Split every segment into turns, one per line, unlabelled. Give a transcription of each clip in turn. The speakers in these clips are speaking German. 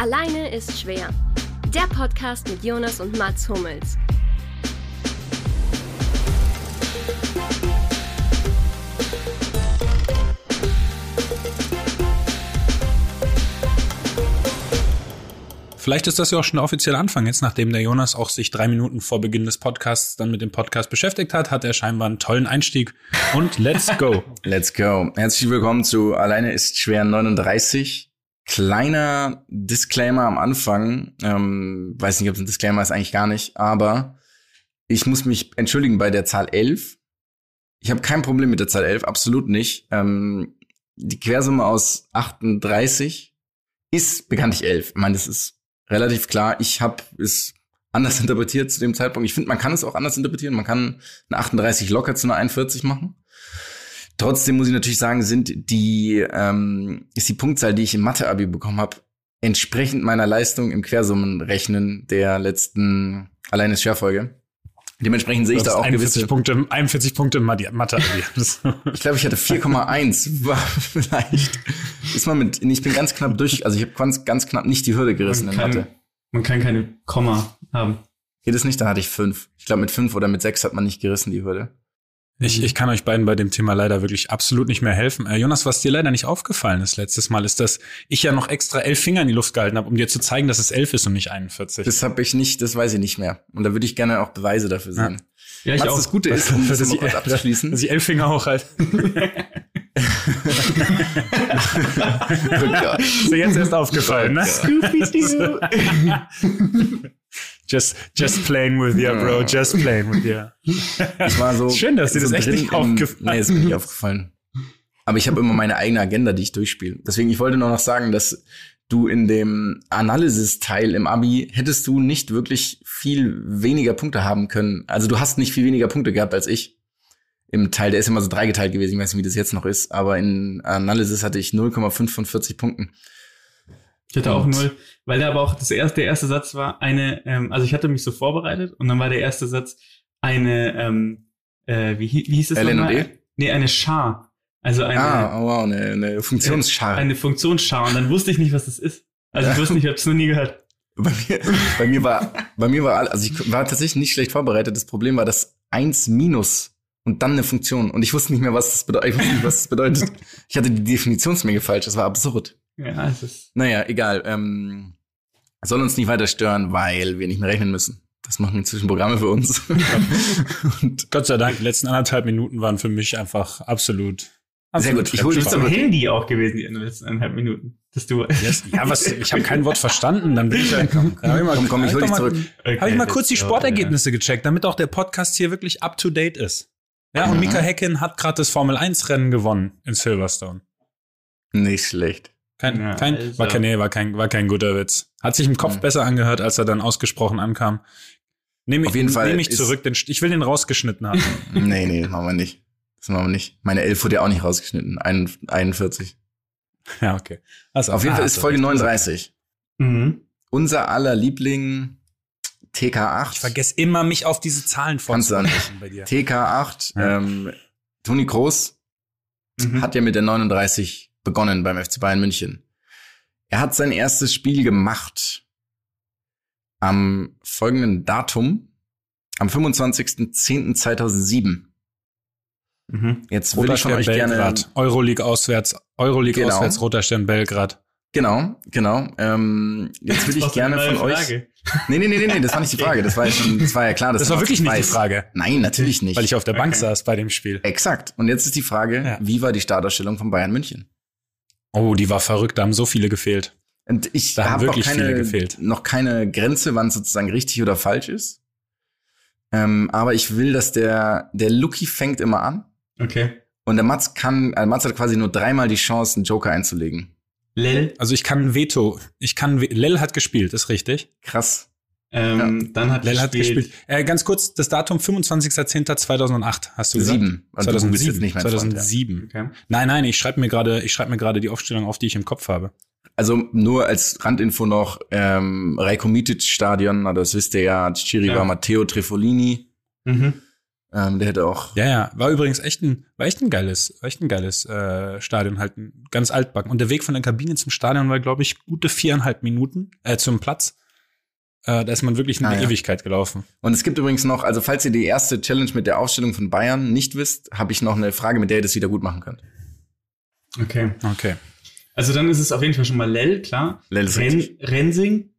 Alleine ist schwer. Der Podcast mit Jonas und Mats Hummels.
Vielleicht ist das ja auch schon der offizielle Anfang. Jetzt, nachdem der Jonas auch sich drei Minuten vor Beginn des Podcasts dann mit dem Podcast beschäftigt hat, hat er scheinbar einen tollen Einstieg. Und let's go.
let's go. Herzlich willkommen zu Alleine ist schwer 39. Kleiner Disclaimer am Anfang. Ähm, weiß nicht, ob es ein Disclaimer ist, eigentlich gar nicht. Aber ich muss mich entschuldigen bei der Zahl 11. Ich habe kein Problem mit der Zahl 11, absolut nicht. Ähm, die Quersumme aus 38 ist bekanntlich 11. Ich meine, das ist relativ klar. Ich habe es anders interpretiert zu dem Zeitpunkt. Ich finde, man kann es auch anders interpretieren. Man kann eine 38 locker zu einer 41 machen. Trotzdem muss ich natürlich sagen, sind die ähm, ist die Punktzahl, die ich im Mathe-Abi bekommen habe, entsprechend meiner Leistung im Quersummenrechnen der letzten alleine Scherfolge. Dementsprechend sehe ich da auch
41
gewisse
Punkte, 41 Punkte im Mathe-Abi.
ich glaube, ich hatte 4,1. War vielleicht ist man mit. Ich bin ganz knapp durch. Also ich habe ganz, ganz knapp nicht die Hürde gerissen
man
in
kann,
Mathe.
Man kann keine Komma haben.
Geht es nicht? Da hatte ich fünf. Ich glaube, mit fünf oder mit sechs hat man nicht gerissen die Hürde.
Ich, ich kann euch beiden bei dem Thema leider wirklich absolut nicht mehr helfen. Äh, Jonas, was dir leider nicht aufgefallen ist letztes Mal, ist, dass ich ja noch extra elf Finger in die Luft gehalten habe, um dir zu zeigen, dass es elf ist und nicht 41.
Das habe ich nicht, das weiß ich nicht mehr. Und da würde ich gerne auch Beweise dafür sehen.
Ja, ich
Was
auch.
das Gute ist, um das
dass
mal kurz abzuschließen.
dass ich elf Finger hochhalte. Ist dir jetzt erst aufgefallen, ne? Just, just playing with you, bro. Just playing with you.
Das war so.
Schön, dass dir das
so
echt
drin
nicht aufgefallen
Nee, ist mir nicht aufgefallen. Aber ich habe immer meine eigene Agenda, die ich durchspiele. Deswegen, ich wollte nur noch sagen, dass du in dem Analysis-Teil im Abi hättest du nicht wirklich viel weniger Punkte haben können. Also du hast nicht viel weniger Punkte gehabt als ich. Im Teil, der ist immer so dreigeteilt gewesen. Ich weiß nicht, wie das jetzt noch ist. Aber in Analysis hatte ich 0,5 von 40 Punkten.
Ich hatte auch
Und-
null, weil da aber auch das erste, der erste Satz war eine, ähm, also ich hatte mich so vorbereitet und dann war der erste Satz eine, ähm, äh, wie, wie hieß es nochmal?
E?
Nee, eine Char. Also eine,
ah, oh wow, eine, eine Funktionsschar.
eine Funktionschar und dann wusste ich nicht, was das ist. Also ich wusste nicht, ich habe es noch nie gehört.
Bei mir, bei mir war, bei mir war, also ich war tatsächlich nicht schlecht vorbereitet. Das Problem war das eins minus und dann eine Funktion. Und ich wusste nicht mehr, was das bedeutet. Ich wusste nicht, was das bedeutet. Ich hatte die Definitionsmenge falsch. Das war absurd.
Ja, es ist,
Naja, egal. Ähm, soll uns nicht weiter stören, weil wir nicht mehr rechnen müssen. Das machen inzwischen Programme für uns. und
Gott sei Dank, die letzten anderthalb Minuten waren für mich einfach absolut.
Sehr gut, ich hol dich
du bist am
zurück.
Handy auch gewesen, die letzten eineinhalb Minuten. Dass du,
Yes. Ja, was, ich habe kein Wort verstanden, dann bin ich ja, komm,
Komm, komm, ich hol dich zurück.
Habe ich mal kurz die
so,
Sportergebnisse gecheckt, damit auch der Podcast hier wirklich up to date ist. Ja, und
Mhm.
Mika Häkkinen hat gerade das Formel 1 Rennen gewonnen in Silverstone.
Nicht schlecht.
Kein,
Ja,
kein,
also-
war kein, nee, war kein, war kein guter Witz. Hat sich im Kopf
Mhm.
besser angehört, als er dann ausgesprochen ankam. Nehme ich,
Auf jeden Fall
nehme ich zurück, den, ich will den rausgeschnitten haben.
Nee, nee, machen wir nicht. Das machen wir nicht. Meine 11 wurde ja auch nicht rausgeschnitten. Ein- 41.
ja, okay. Also,
Auf jeden
ah,
Fall ist
du
Folge
recht.
39.
Mhm.
Unser aller Liebling TK8.
Ich vergesse immer, mich auf diese Zahlen vorzusprechen bei dir.
TK8.
Ja.
Ähm, Toni Kroos
Mhm.
hat ja mit der 39 begonnen beim FC Bayern München. Er hat sein erstes Spiel gemacht am folgenden Datum, am 25.10.2007.
Mhm.
Jetzt will
Roter
ich von euch gerne
Belgrad. Euroleague auswärts. Euroleague
Genau.
auswärts, Roter Stern Belgrad.
Genau, genau. Ähm, jetzt will ich gerne von
neue
euch.
Frage.
Nee, nee, nee, nee, nee, das war nicht die Frage. Das war ja schon, das war ja klar.
Das war wirklich nicht die
weiß.
Frage,
Nein, natürlich nicht.
weil ich auf der Bank
Okay.
saß bei dem Spiel.
Exakt. Und jetzt ist die Frage,
Ja.
wie war die Startausstellung von Bayern München?
Oh, die war verrückt, da haben so viele gefehlt.
Und ich
Da haben
habe noch
wirklich viele
keine,
gefehlt.
noch keine Grenze, wann es sozusagen richtig oder falsch ist. Ähm, aber ich will, dass der, der Lucky fängt immer an.
Okay.
Und der Mats kann, also Mats hat quasi nur dreimal die Chance, einen Joker einzulegen.
Lel.
Also ich kann Veto, ich kann, We- Lel hat gespielt, ist richtig.
Krass.
Ähm, Dann hat
Lel hat
gespielt.
Äh, ganz kurz, das Datum 25.10.2008, hast du gesagt?
Sieben. Bist
2007.
jetzt nicht mein Freund, ja.
2007.
Okay.
Nein, nein, ich schreibe mir gerade, ich schreibe mir gerade die Aufstellung auf, die ich im Kopf habe.
Also nur als Randinfo noch, ähm, Rajko Mitic Stadion, na, das wisst ihr ja, Chiri
Ja.
war Matteo Trefolini.
Mhm.
Ähm, der hätte auch.
Ja, ja, war übrigens echt ein, war echt ein geiles, war echt ein geiles äh, Stadion, halt ein ganz altbacken. Und der Weg von der Kabine zum Stadion war, glaube ich, gute viereinhalb Minuten äh, zum Platz. Äh, da ist man wirklich eine
Ah, ja.
Ewigkeit gelaufen.
Und es gibt übrigens noch, also falls ihr die erste Challenge mit der Aufstellung von Bayern nicht wisst, habe ich noch eine Frage, mit der ihr das wieder gut machen könnt.
Okay.
Okay.
Also dann ist es auf jeden Fall schon mal Lell, klar.
Lell ist
Ren
richtig.
Rensing.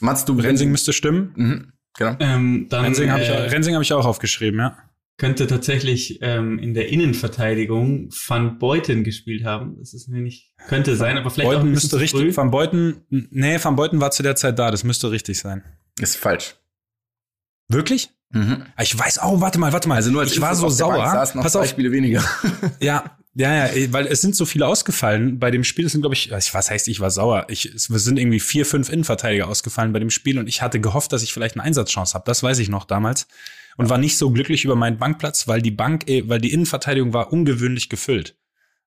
Mats, du
Rensing müsste stimmen.
Mhm, genau.
Ähm, dann
Rensing habe ich,
äh,
Rensing hab ich auch aufgeschrieben, ja.
könnte tatsächlich ähm, in der Innenverteidigung Van Beuten gespielt haben. Das ist mir nicht, könnte sein, aber vielleicht auch
Beuten
ein bisschen
müsste richtig,
früh.
Van Beuten, nee, Van Beuten war zu der Zeit da, das müsste richtig sein.
Ist falsch.
Wirklich?
Mhm.
Ah, Ich weiß, oh, warte mal, warte mal.
Also nur als
ich war so sauer.
Bank saßen noch
Pass
zwei
auf,
Spiele weniger.
Ja, ja, ja, weil es sind so viele ausgefallen bei dem Spiel. Es sind, glaube ich, was heißt, ich war sauer. Ich, es sind irgendwie vier, fünf Innenverteidiger ausgefallen bei dem Spiel und ich hatte gehofft, dass ich vielleicht eine Einsatzchance habe. Das weiß ich noch damals. Und war nicht so glücklich über meinen Bankplatz, weil die Bank, eh, weil die Innenverteidigung war ungewöhnlich gefüllt.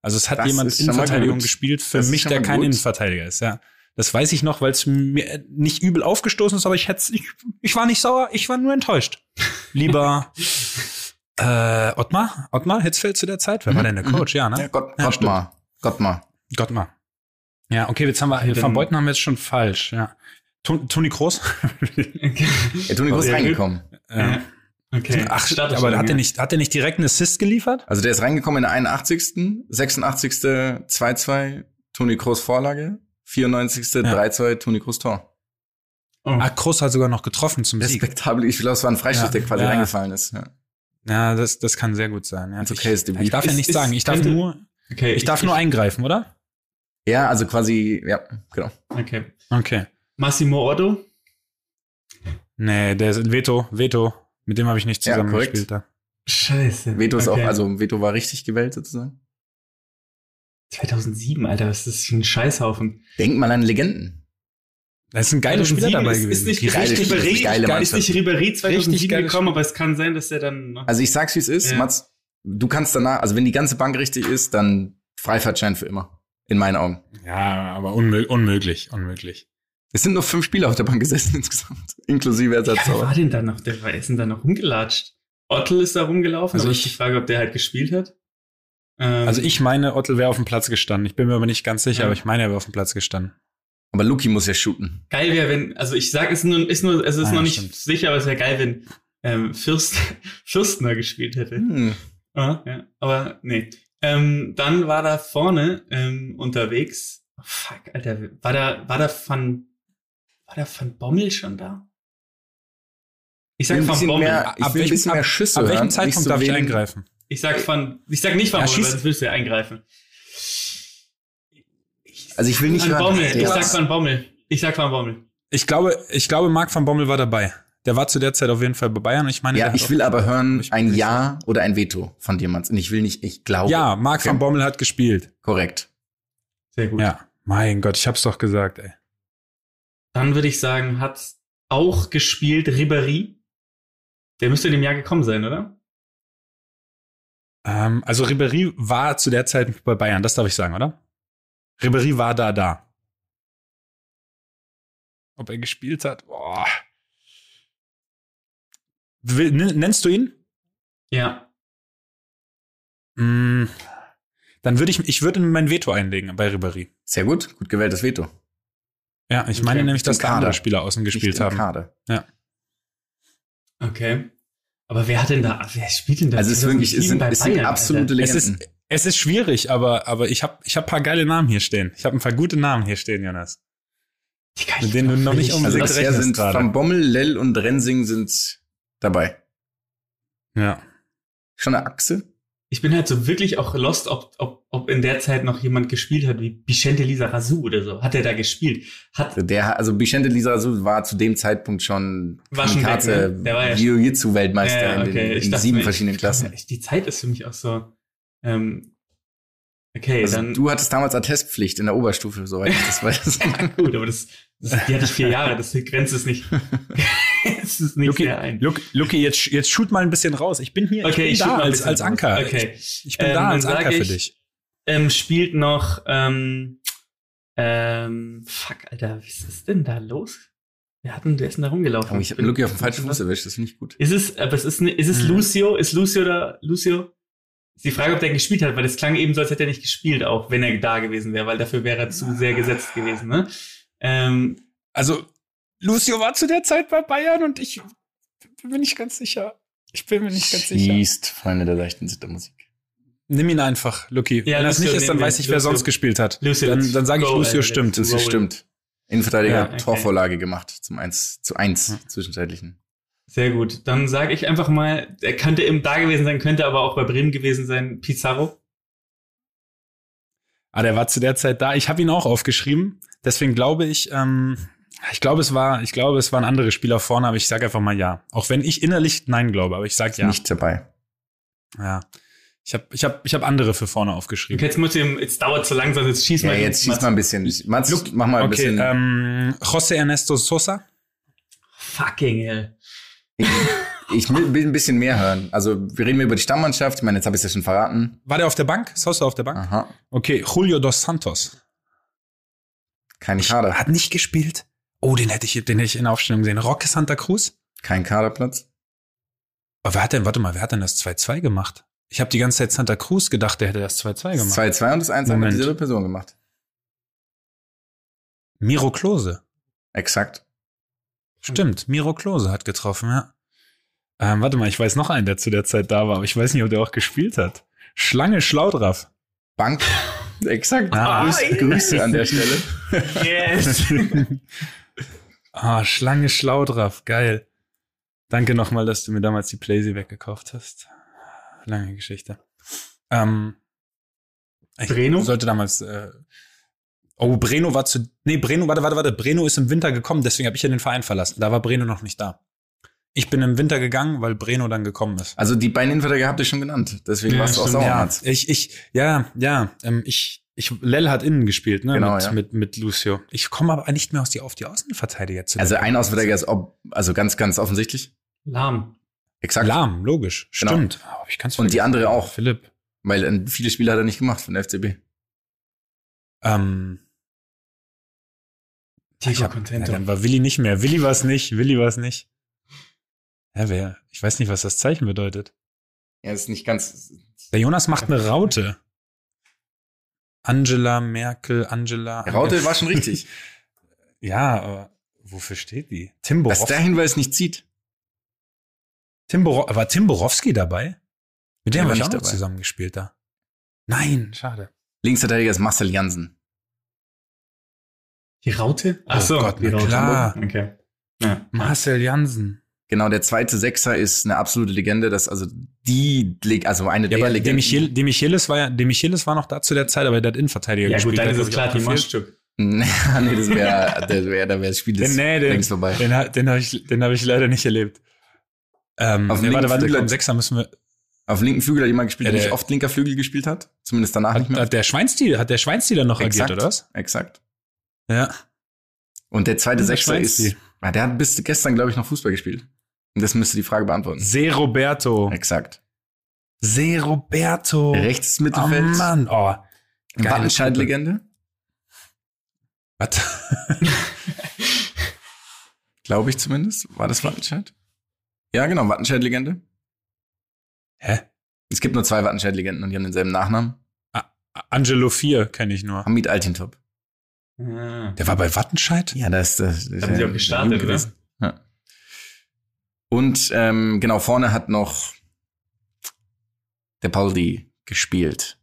Also es hat
Das
jemand Innenverteidigung gespielt für
Das
mich, der kein
gut.
Innenverteidiger ist, ja. Das weiß ich noch, weil es mir nicht übel aufgestoßen ist, aber ich hätte ich, ich war nicht sauer, ich war nur enttäuscht. Lieber äh, Ottmar? Ottmar Hitzfeld zu der Zeit? Wer war denn der Coach? Ja, ne?
Ja, Gott,
Ja,
Gottmar. Gottmar.
Gottmar. Ja, okay, jetzt haben wir,
Okay,
Van Beuten haben wir jetzt schon falsch, ja. Ton- Toni Kroos?
Ja, Toni Groß
Sehr gut.
reingekommen.
ja.
Okay.
Ach,
Startet
aber hat er
ja.
nicht, hat er nicht direkt einen Assist geliefert?
Also der ist reingekommen in der 81., 86. 2-2, Toni Kroos Vorlage, 94. 3-2, Toni Kroos Tor.
Oh.
Ah, Kroos hat sogar noch getroffen zum Sieg.
Respektabel. Ich glaube, es war ein Freistoß,
Ja.
der quasi
Ja.
reingefallen ist. Ja.
Ja, das, das kann sehr gut sein. Ja.
Ist okay,
ich, ich darf ja
Ist-
nicht
ist-
sagen, ich darf
könnte-
nur,
okay,
ich darf nur eingreifen, oder?
ja, also quasi, ja, genau.
Okay.
Okay.
Massimo Otto.
Nee, der ist Veto, Veto. Mit dem habe ich nicht
Ja,
zusammen
korrekt.
gespielt. Da.
Scheiße.
Veto ist
okay.
auch, also Veto war richtig gewählt sozusagen.
2007, Alter, was ist das für ein Scheißhaufen?
Denk mal an Legenden.
Da ist ein geiler Spieler
2007
dabei
ist,
gewesen.
Ist nicht,
Die geile-
ist
richtig
Ribéry,
geile
ist
Mannschaft.
nicht Ribéry 2007
Richtig geiles
gekommen, aber es kann sein, dass er dann noch
Also ich sag's, wie es ist,
Ja.
Mats, du kannst danach, also wenn die ganze Bank richtig ist, dann Freifahrtschein für immer. In meinen Augen.
Ja, aber unmö unmöglich, unmöglich.
Es sind nur fünf Spieler auf der Bank gesessen insgesamt, inklusive
Ja, wer
Ersatz.
war denn da noch? Der war, ist denn da noch rumgelatscht? Ottel ist da rumgelaufen,
Also
aber
ich-
ist die Frage, ob der halt gespielt hat. Ähm,
Also ich meine, Ottel wäre auf dem Platz gestanden. Ich bin mir aber nicht ganz sicher,
Ja.
aber ich meine, er wäre auf dem Platz gestanden.
Aber Luki muss ja shooten.
geil wäre, wenn, also ich sag, es ist nur, ist nur, es ist
Ah,
noch nicht
stimmt.
sicher, aber es wäre geil, wenn ähm, Fürst, Fürstner gespielt hätte.
Hm.
Ah, ja, aber nee. Ähm, dann war da vorne ähm, unterwegs. Oh, fuck, Alter, war da, war da Van, war da Van Bommel schon da? Ich sag Van
bisschen
Bommel.
mehr- ich will ein bisschen mehr Schüsse
Ab
hören,
welchem
nicht
Zeitpunkt
so
darf ich eingreifen?
Ich sag Van, ich sag nicht Van
Ja,
Bommel, sonst willst du ja eingreifen.
Also ich will nicht
Van
hören.
Bommel, ich sag Van Bommel. Ich sag Van Bommel.
Ich glaube, ich glaube, Marc van Bommel war dabei. Der war zu der Zeit auf jeden Fall bei Bayern. Ich meine,
Ja, ich will aber hören ein Ja oder ein Veto von dir, Mats. Und ich will nicht, ich glaube.
ja, Marc
Okay.
van Bommel hat gespielt.
Korrekt.
Sehr gut.
Ja, mein Gott, ich hab's doch gesagt, ey.
Dann würde ich sagen, hat auch gespielt Ribéry. Der müsste in dem Jahr gekommen sein, oder?
Ähm, also Ribéry war zu der Zeit bei Bayern, das darf ich sagen, oder? Ribéry war da, da. Ob er gespielt hat? Boah. Nen- nennst du ihn?
Ja.
Mm, dann würde ich, ich würde mein Veto einlegen bei Ribéry.
Sehr gut. Gut gewähltes Veto.
Ja, ich
Okay.
meine nämlich, dass da andere
Kader.
Spieler außen gespielt haben.
Kader.
Okay. Aber wer hat denn da, wer spielt denn da?
Also es ist wirklich, es
2007
sind, es sind absolute
Alter?
Es
Legenden.
ist, es ist schwierig, aber, aber ich habe ich hab ein paar geile Namen hier stehen. Ich habe ein paar gute Namen hier stehen, Jonas.
Digga,
mit
ich
denen du noch nicht um-
also
rechnest
sind
gerade.
Van Bommel, Lell und Rensing sind dabei.
Ja.
Schon eine Achse?
Ich bin halt so wirklich auch lost, ob, ob, ob in der Zeit noch jemand gespielt hat, wie Vicente Lizarazu oder so. Hat er da gespielt? Hat,
Der, also Vicente Lizarazu war zu dem Zeitpunkt schon
War schon weg,
Kamikaze
ne? Der war ja-
Jiu-Jitsu-Weltmeister
Ja, ja,
in,
okay.
den,
Ich
in
dachte
sieben
mir,
verschiedenen
ich-
Klassen.
Die Zeit ist für mich auch so, ähm, okay,
Also
dann,
du hattest damals Attestpflicht in der Oberstufe, soweit ich das weiß.
gut, aber das, das, die hatte ich vier Jahre, das grenzt es nicht, es ist nicht
Luki,
sehr ein.
Luki, Luki, jetzt, jetzt shoot mal ein bisschen raus. Ich bin hier,
Okay,
ich
ich
bin
shoot
da als, als. Anker.
Okay.
Ich, ich bin
Ähm,
da als Anker für
ich-
dich.
ähm, spielt noch, ähm, ähm, fuck, Alter, was ist denn da los? Wer hat denn, wer ist denn da rumgelaufen?
Oh, ich habe Lucky auf den falschen Fuß erwischt, das finde ich gut.
Ist es, aber es ist, ist es
Mhm.
Lucio? Ist Lucio da, Lucio? Ist die Frage, ob der gespielt hat, weil das klang eben so, als hätte er nicht gespielt, auch wenn er da gewesen wäre, weil dafür wäre er zu sehr gesetzt gewesen, ne? Ähm,
Also, Lucio war zu der Zeit bei Bayern und ich bin mir nicht ganz sicher. Ich bin mir nicht ganz sicher.
Schießt, Freunde der leichten Zittermusik.
Nimm ihn einfach, Lucky.
Ja,
Wenn das
Lucio
nicht ist, dann weiß ich, wer
Lucio.
sonst gespielt hat.
Lucio,
dann dann sage ich,
go,
Lucio
Alter,
stimmt.
Roll.
stimmt. Innenverteidiger
Ja,
hat
okay.
Torvorlage gemacht zum 1 zu 1 zwischenzeitlichen.
Sehr gut. Dann sage ich einfach mal, er könnte eben da gewesen sein, könnte aber auch bei Bremen gewesen sein, Pizarro.
Ah, der war zu der Zeit da. Ich habe ihn auch aufgeschrieben. Deswegen glaube ich, ähm, ich glaube, es war, ich glaube, es waren andere Spieler vorne, aber ich sage einfach mal ja. Auch wenn ich innerlich nein glaube, aber ich sage ja.
Nicht dabei.
Ja. Ich habe ich hab, ich hab andere für vorne aufgeschrieben.
Okay, jetzt muss ich, jetzt dauert zu langsam, jetzt schieß
Ja,
mal.
jetzt schieß mal ein bisschen. Mats, mach mal ein
Okay,
bisschen.
ähm, José Ernesto Sosa.
Fucking hell.
Ich will will ein bisschen mehr hören. Also, wir reden über die Stammmannschaft. Ich meine, jetzt habe ich es ja schon verraten.
War der auf der Bank? Sosa auf der Bank?
Aha.
Okay, Julio dos Santos.
Kein Kader.
Hat nicht gespielt. Oh, den hätte ich, den hätte ich in der Aufstellung gesehen. Roque Santa Cruz.
Kein Kaderplatz.
Aber wer hat denn, warte mal, wer hat denn das 2-2 gemacht? Ich habe die ganze Zeit Santa Cruz gedacht, der hätte das 2-2
Das
gemacht.
2-2 und das 1 hat
Moment.
dieselbe Person gemacht.
Miro Klose.
Exakt.
Stimmt, Miro Klose hat getroffen, ja. Ähm, warte mal, ich weiß noch einen, der zu der Zeit da war, aber ich weiß nicht, ob der auch gespielt hat. Schlange Schlaudraff.
Bank. Exakt.
Ah,
Grüße, Grüße an der Stelle.
Yes.
ah, Schlange Schlaudraff, geil. Danke nochmal, dass du mir damals die Playsee weggekauft hast. Lange Geschichte. Ähm, ich
Breno?
sollte damals. Äh, oh, Breno war zu. Nee, Breno, warte, warte, warte. Breno ist im Winter gekommen, deswegen habe ich ja den Verein verlassen. Da war Breno noch nicht da. Ich bin im Winter gegangen, weil Breno dann gekommen ist.
Also, die beiden Innenverteidiger habt ihr schon genannt. Deswegen
Ja,
warst du auch sauer,
ja, ich, ich, ja, ja, ähm, ich, ich, Lell hat innen gespielt, ne,
Genau,
mit,
ja.
mit, mit Lucio. Ich komme aber nicht mehr aus die, auf die Außenverteidiger zu.
Also, ein Außenverteidiger ist ob, also ganz, ganz offensichtlich.
Lahm.
Exakt.
Lahm, logisch,
Genau.
stimmt. Oh, ich kann's
Und die andere auch.
Philipp.
Weil äh, viele Spiele hat er nicht gemacht von der FCB.
Ähm,
Tico
hab,
Contento.
dann war Willi nicht mehr. Willi war es nicht, Willi war es nicht. Ja, wer? Ich weiß nicht, was das Zeichen bedeutet.
Ja, ist nicht ganz.
Der Jonas macht eine Raute. Angela Merkel, Angela.
Raute war schon richtig.
Ja, aber wofür steht die? Tim
Was
Borowski.
der Hinweis nicht zieht.
Tim Boro war Tim Borowski dabei? Mit
Der
dem
war
habe ich auch
dabei.
zusammengespielt da. Nein, schade.
Linksverteidiger ist Marcel Jansen.
Die Raute? Ach so,
Oh Gott,
die Raute.
klar.
Okay. Ja.
Marcel Jansen.
Genau, der zweite Sechser ist eine absolute Legende. Das also die, also eine
Ja,
der Legenden.
der Michel, der Michelis war ja, der Michelis war noch da zu der Zeit, aber der hat Innenverteidiger
Ja,
gespielt.
gut, dann
der
ist es klar, die. Maststück.
nee, das wäre, das wäre, da wäre das Spiel
Den,
ist
nee, den,
längst vorbei.
den, den habe ich, den hab ich leider nicht erlebt. Ähm,
Auf dem
nee, warte,
linken
warte,
Flügel-
komm, Sechser müssen wir.
Auf linken Flügel hat jemand gespielt,
Ja,
der
der-
nicht oft linker Flügel gespielt hat. Zumindest danach nicht
Hat,
mehr.
hat der Schweinstiel, hat der Schweinstiel dann noch
Exakt.
agiert, oder was?
Exakt.
Ja.
Und der zweite Sechser ist, ah, der hat bis gestern, glaube ich, noch Fußball gespielt. Und das müsste die Frage beantworten.
Se Roberto.
Exakt.
Se Roberto.
Rechts
Oh
Mittelfeld.
Mann, oh.
Wattenscheid-Legende.
Was?
Glaube ich zumindest. War das Wattenscheid? Ja, genau, Wattenscheid-Legende.
Hä?
Es gibt nur zwei Wattenscheid-Legenden und die haben denselben Nachnamen.
Angelo 4 kenne ich nur.
Hamid Altintop.
Ah.
Der war bei Wattenscheid?
Ja, das, das, das
Da haben sie auch gestartet, oder?
Ja. Und ähm, genau, vorne hat noch der Pauli gespielt.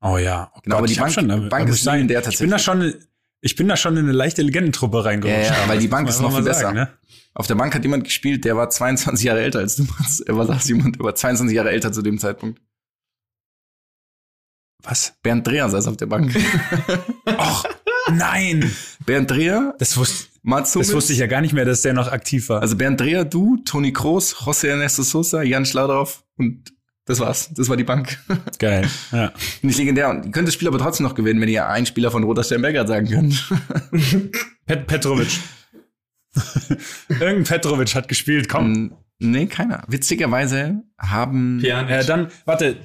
Oh ja. Oh
Genau, aber die Bank-
schon, da-
Bank ist
ich sagen,
legendär
ich bin da schon, ich bin da schon in eine leichte Legendentruppe reingerutscht.
Ja, ja, weil die Bank ist noch viel
sagen,
besser.
Ne?
Auf der Bank hat jemand gespielt, der war 22 Jahre älter als du. Er war, saß jemand, der war 22 Jahre älter zu dem Zeitpunkt.
Was?
Bernd Dreher saß auf der Bank.
Och, nein!
Bernd Dreher,
Das wusste,
Mats Hummels.
das wusste ich ja gar nicht mehr, dass der noch aktiv war.
Also Bernd Dreher, du, Toni Kroos, José Ernesto Sosa, Jan Schlaudrauf und das war's. Das war die Bank.
Geil. Ja.
Nicht legendär. Und ihr könnt das Spiel aber trotzdem noch gewinnen, wenn ihr einen Spieler von Roter Sternberger sagen könnt.
Pet Petrovic. Irgendein Petrovic hat gespielt, komm.
Nee, keiner. Witzigerweise haben
Pjanic.
Äh, dann, warte,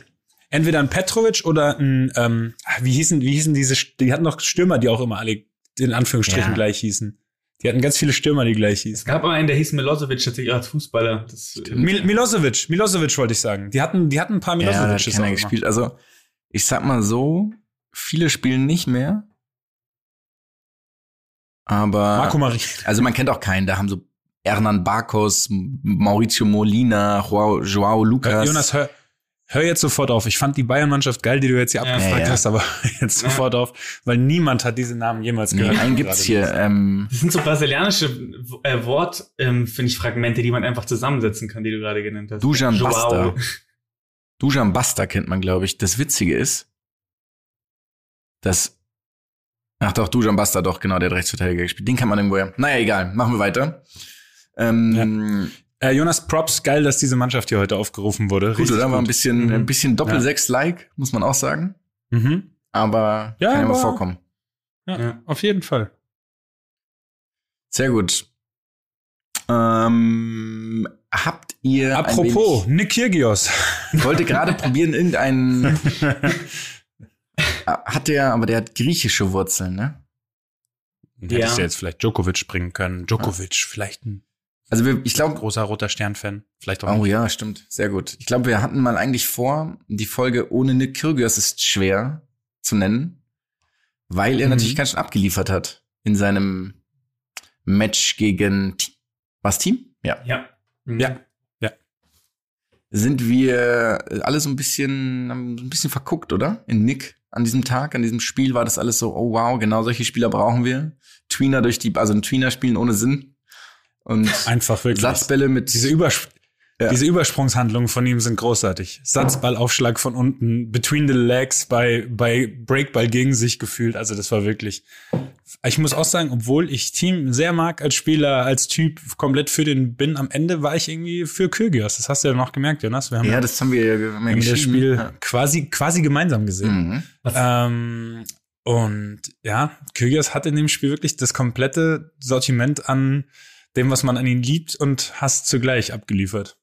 entweder ein Petrovic oder ein, ähm, wie hießen, wie hießen diese, die hatten noch Stürmer, die auch immer alle in Anführungsstrichen
Ja.
gleich hießen. Die hatten ganz viele Stürmer, die gleich hießen.
Es gab aber einen, der hieß Milosevic natürlich auch als Fußballer. Das,
Mil Milosevic, Milosevic wollte ich sagen. Die hatten, die hatten ein paar
Ja, da hat
Milosevics
keiner
auch immer.
gespielt. Also, ich sag mal so, viele spielen nicht mehr. Aber,
Marco Marie.
also man kennt auch keinen. Da haben so Hernan Barcos, Mauricio Molina, Joao, Joao Lucas.
Jonas, hör, hör jetzt sofort auf. Ich fand die Bayern-Mannschaft geil, die du jetzt hier
Ja.
abgefragt
Ja, ja.
hast, aber jetzt
Ja.
sofort auf, weil niemand hat diese Namen jemals
nee,
gehört.
einen gibt's hier. Ähm,
das sind so brasilianische äh, Wort, ähm, finde ich, Fragmente, die man einfach zusammensetzen kann, die du gerade genannt hast.
Dujan. Basta. Dujan Basta kennt man, glaube ich. Das Witzige ist, dass Ach doch, Dujan Basta, doch, genau, der hat Rechtsverteidiger gespielt. Den kann man irgendwoher. Naja, egal, machen wir weiter. Ähm,
Äh, Jonas, Props, geil, dass diese Mannschaft hier heute aufgerufen wurde.
Gut,
Richtig
oder? War ein bisschen,
Mhm.
ein bisschen Doppel-Sechs-like, muss man auch sagen.
Mhm.
Aber
Ja,
kann ja mal
aber-
vorkommen.
Ja,
Ja.
auf jeden Fall.
Sehr gut. Ähm, habt ihr.
Apropos, Nick Kyrgios.
wenig- Ich wollte gerade probieren, irgendeinen. hat der, aber der hat griechische Wurzeln, ne?
Hättest du
Ja.
jetzt vielleicht Djokovic springen können. Djokovic, vielleicht ein
Also wir, ich glaube,
großer roter Stern-Fan. Vielleicht auch
Oh
nicht.
ja, stimmt. Sehr gut. Ich glaube, wir hatten mal eigentlich vor, die Folge ohne Nick Kyrgios ist schwer zu nennen, weil er
Mhm.
natürlich ganz schön abgeliefert hat in seinem Match gegen was Team? Ja.
Ja. Mhm.
Ja.
Sind wir alle so ein bisschen, ein bisschen verguckt, oder? In Nick an diesem Tag, an diesem Spiel war das alles so, oh wow, genau solche Spieler brauchen wir. Tweener durch die, also ein Tweener spielen ohne Sinn. Und
Einfach wirklich.
Satzbälle mit
Diese, Übersp
Ja.
diese Übersprungshandlungen von ihm sind großartig. Satzballaufschlag von unten, between the legs, bei, bei Breakball gegen sich gefühlt. Also das war wirklich. Ich muss auch sagen, obwohl ich Team sehr mag als Spieler, als Typ komplett für den bin, am Ende war ich irgendwie für Kyrgios. Das hast du ja noch gemerkt, Jonas. Wir haben
Ja,
ja,
das haben wir, haben wir
haben das
geschrieben.
Spiel
Ja.
quasi, quasi gemeinsam gesehen.
Mhm.
Ähm, und ja, Kyrgios hat in dem Spiel wirklich das komplette Sortiment an dem, was man an ihn liebt und hasst zugleich abgeliefert.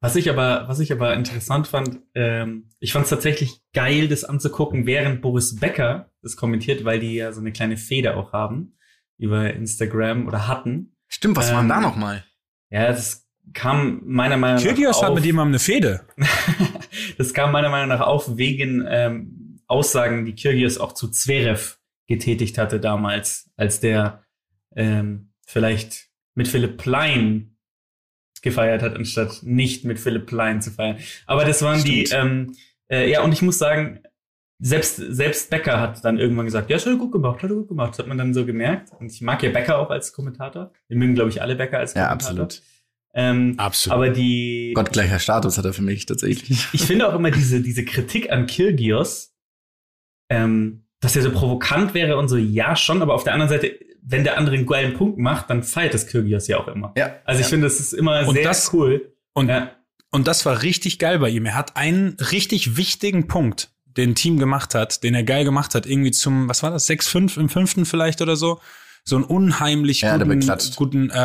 Was ich aber, was ich aber interessant fand, ähm, ich fand es tatsächlich geil, das anzugucken, während Boris Becker das kommentiert, weil die ja so eine kleine Feder auch haben über Instagram oder hatten.
Stimmt, was war denn da
Ähm,
nochmal?
Ja, das kam meiner Meinung nach
Kyrgios hat mit jemandem eine Fehde.
das kam meiner Meinung nach auf wegen ähm, Aussagen, die Kyrgios auch zu Zverev getätigt hatte damals, als der ähm, vielleicht mit Philipp Plein gefeiert hat, anstatt nicht mit Philipp Plein zu feiern. Aber das waren die,
Stimmt.
ähm, äh, ja, und ich muss sagen, selbst, selbst Becker hat dann irgendwann gesagt, ja, das hat er gut gemacht, hat er gut gemacht. Das hat man dann so gemerkt. Und ich mag ja Becker auch als Kommentator. Wir mögen, glaube ich, alle Becker als
Ja,
Kommentator.
absolut.
Ähm,
Absolut.
aber die,
Gottgleicher Status hat er für mich tatsächlich.
ich finde auch immer diese, diese Kritik an Kirgios, ähm, dass er so provokant wäre und so, ja, schon, aber auf der anderen Seite, wenn der andere einen geilen Punkt macht, dann feiert das Kirgios ja auch immer.
Ja.
Also ich
ja.
finde, das ist immer
Und
sehr
das-
cool.
Und,
Ja.
und das war richtig geil bei ihm. Er hat einen richtig wichtigen Punkt, den Team gemacht hat, den er geil gemacht hat, irgendwie zum, was war das, 6-5 im fünften vielleicht oder so. So einen unheimlich
Ja,
guten, guten äh,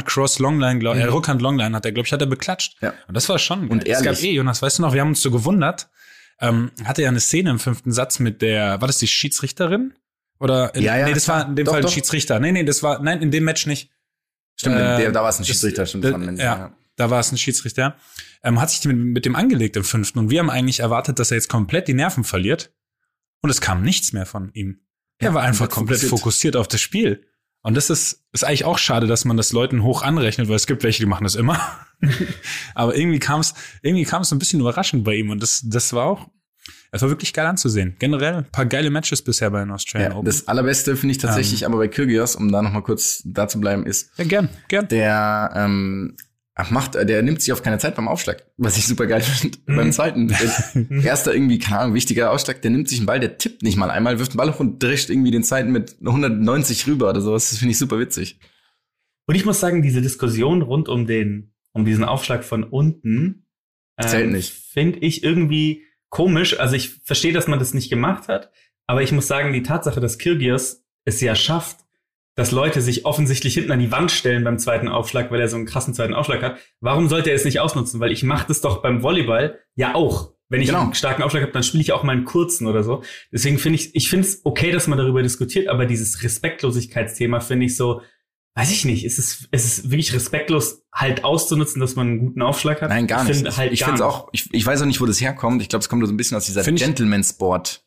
Rückhand-Cross-Longline, glaub, äh,
Mhm.
Rückhand-Longline hat er, glaube ich, hat er beklatscht.
Ja.
Und das war schon.
Und
geil. Es gab
ehrlich.
eh, Jonas, weißt du noch, wir haben uns so gewundert, ähm, hatte ja eine Szene im fünften Satz mit der, war das die Schiedsrichterin? Oder, in,
Ja, ja,
nee, das war in dem
Doch,
Fall ein Schiedsrichter. Nee, nee, das war, nein, in dem Match nicht.
Stimmt,
Äh,
der, da war es ein
das-
Schiedsrichter, stimmt.
das-
Mensch,
ja. da war es ein Schiedsrichter, ähm, hat sich mit, mit dem angelegt im fünften. Und wir haben eigentlich erwartet, dass er jetzt komplett die Nerven verliert. Und es kam nichts mehr von ihm.
Ja,
er war einfach
komplett fokussiert.
fokussiert auf das Spiel. Und das ist, ist eigentlich auch schade, dass man das Leuten hoch anrechnet, weil es gibt welche, die machen das immer. Aber irgendwie kam es, irgendwie kam es ein bisschen überraschend bei ihm. Und das, das war auch, es war wirklich geil anzusehen. Generell ein paar geile Matches bisher bei den Australian
Ja,
Open.
das allerbeste finde ich tatsächlich
Ähm.
aber bei Kyrgios, um da noch mal kurz da zu bleiben, ist,
ja, gern, gern.
der ähm, ach, macht, der nimmt sich auf keine Zeit beim Aufschlag, was ich super geil finde.
Mhm.
Beim zweiten, der, erster irgendwie, keine Ahnung, wichtiger Aufschlag, der nimmt sich einen Ball, der tippt nicht mal einmal, wirft den Ball hoch und drischt irgendwie den zweiten mit 190 rüber oder sowas. Das finde ich super witzig.
Und ich muss sagen, diese Diskussion rund um den, um diesen Aufschlag von unten,
Zählt nicht.
Finde ich irgendwie komisch. Also ich verstehe, dass man das nicht gemacht hat, aber ich muss sagen, die Tatsache, dass Kirgios es ja schafft, dass Leute sich offensichtlich hinten an die Wand stellen beim zweiten Aufschlag, weil er so einen krassen zweiten Aufschlag hat. Warum sollte er es nicht ausnutzen? Weil ich mache das doch beim Volleyball ja auch. Wenn ich
Genau.
einen starken Aufschlag habe, dann spiele ich auch mal einen kurzen oder so. Deswegen finde ich, ich finde es okay, dass man darüber diskutiert, aber dieses Respektlosigkeitsthema finde ich so, weiß ich nicht, es ist, es ist wirklich respektlos, halt auszunutzen, dass man einen guten Aufschlag hat.
Nein, gar
ich
nicht.
Find halt
ich finde es
nicht.
auch, ich, ich weiß auch nicht, wo das herkommt. Ich glaube, es kommt so ein bisschen aus dieser Gentleman-Sport.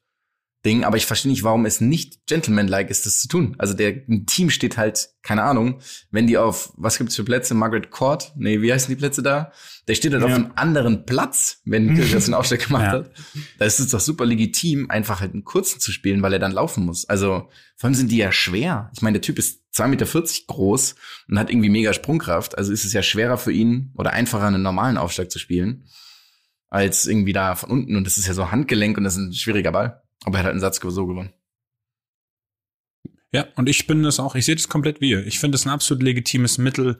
Ding, aber ich verstehe nicht, warum es nicht gentleman-like ist, das zu tun. Also der ein Team steht halt, keine Ahnung, wenn die auf, was gibt's für Plätze? Margaret Court? Nee, wie heißen die Plätze da? Der steht halt
Ja.
auf einem anderen Platz, wenn Kyrgios einen Aufschlag gemacht
Ja.
hat. Da ist es doch super legitim, einfach halt einen kurzen zu spielen, weil er dann laufen muss. Also, vor allem sind die ja schwer. Ich meine, der Typ ist 2,40 Meter groß und hat irgendwie mega Sprungkraft. Also ist es ja schwerer für ihn oder einfacher, einen normalen Aufschlag zu spielen, als irgendwie da von unten. Und das ist ja so Handgelenk und das ist ein schwieriger Ball. Aber er hat halt einen Satz so gewonnen.
Ja, und ich bin das auch, ich sehe das komplett wie ihr. Ich finde es ein absolut legitimes Mittel.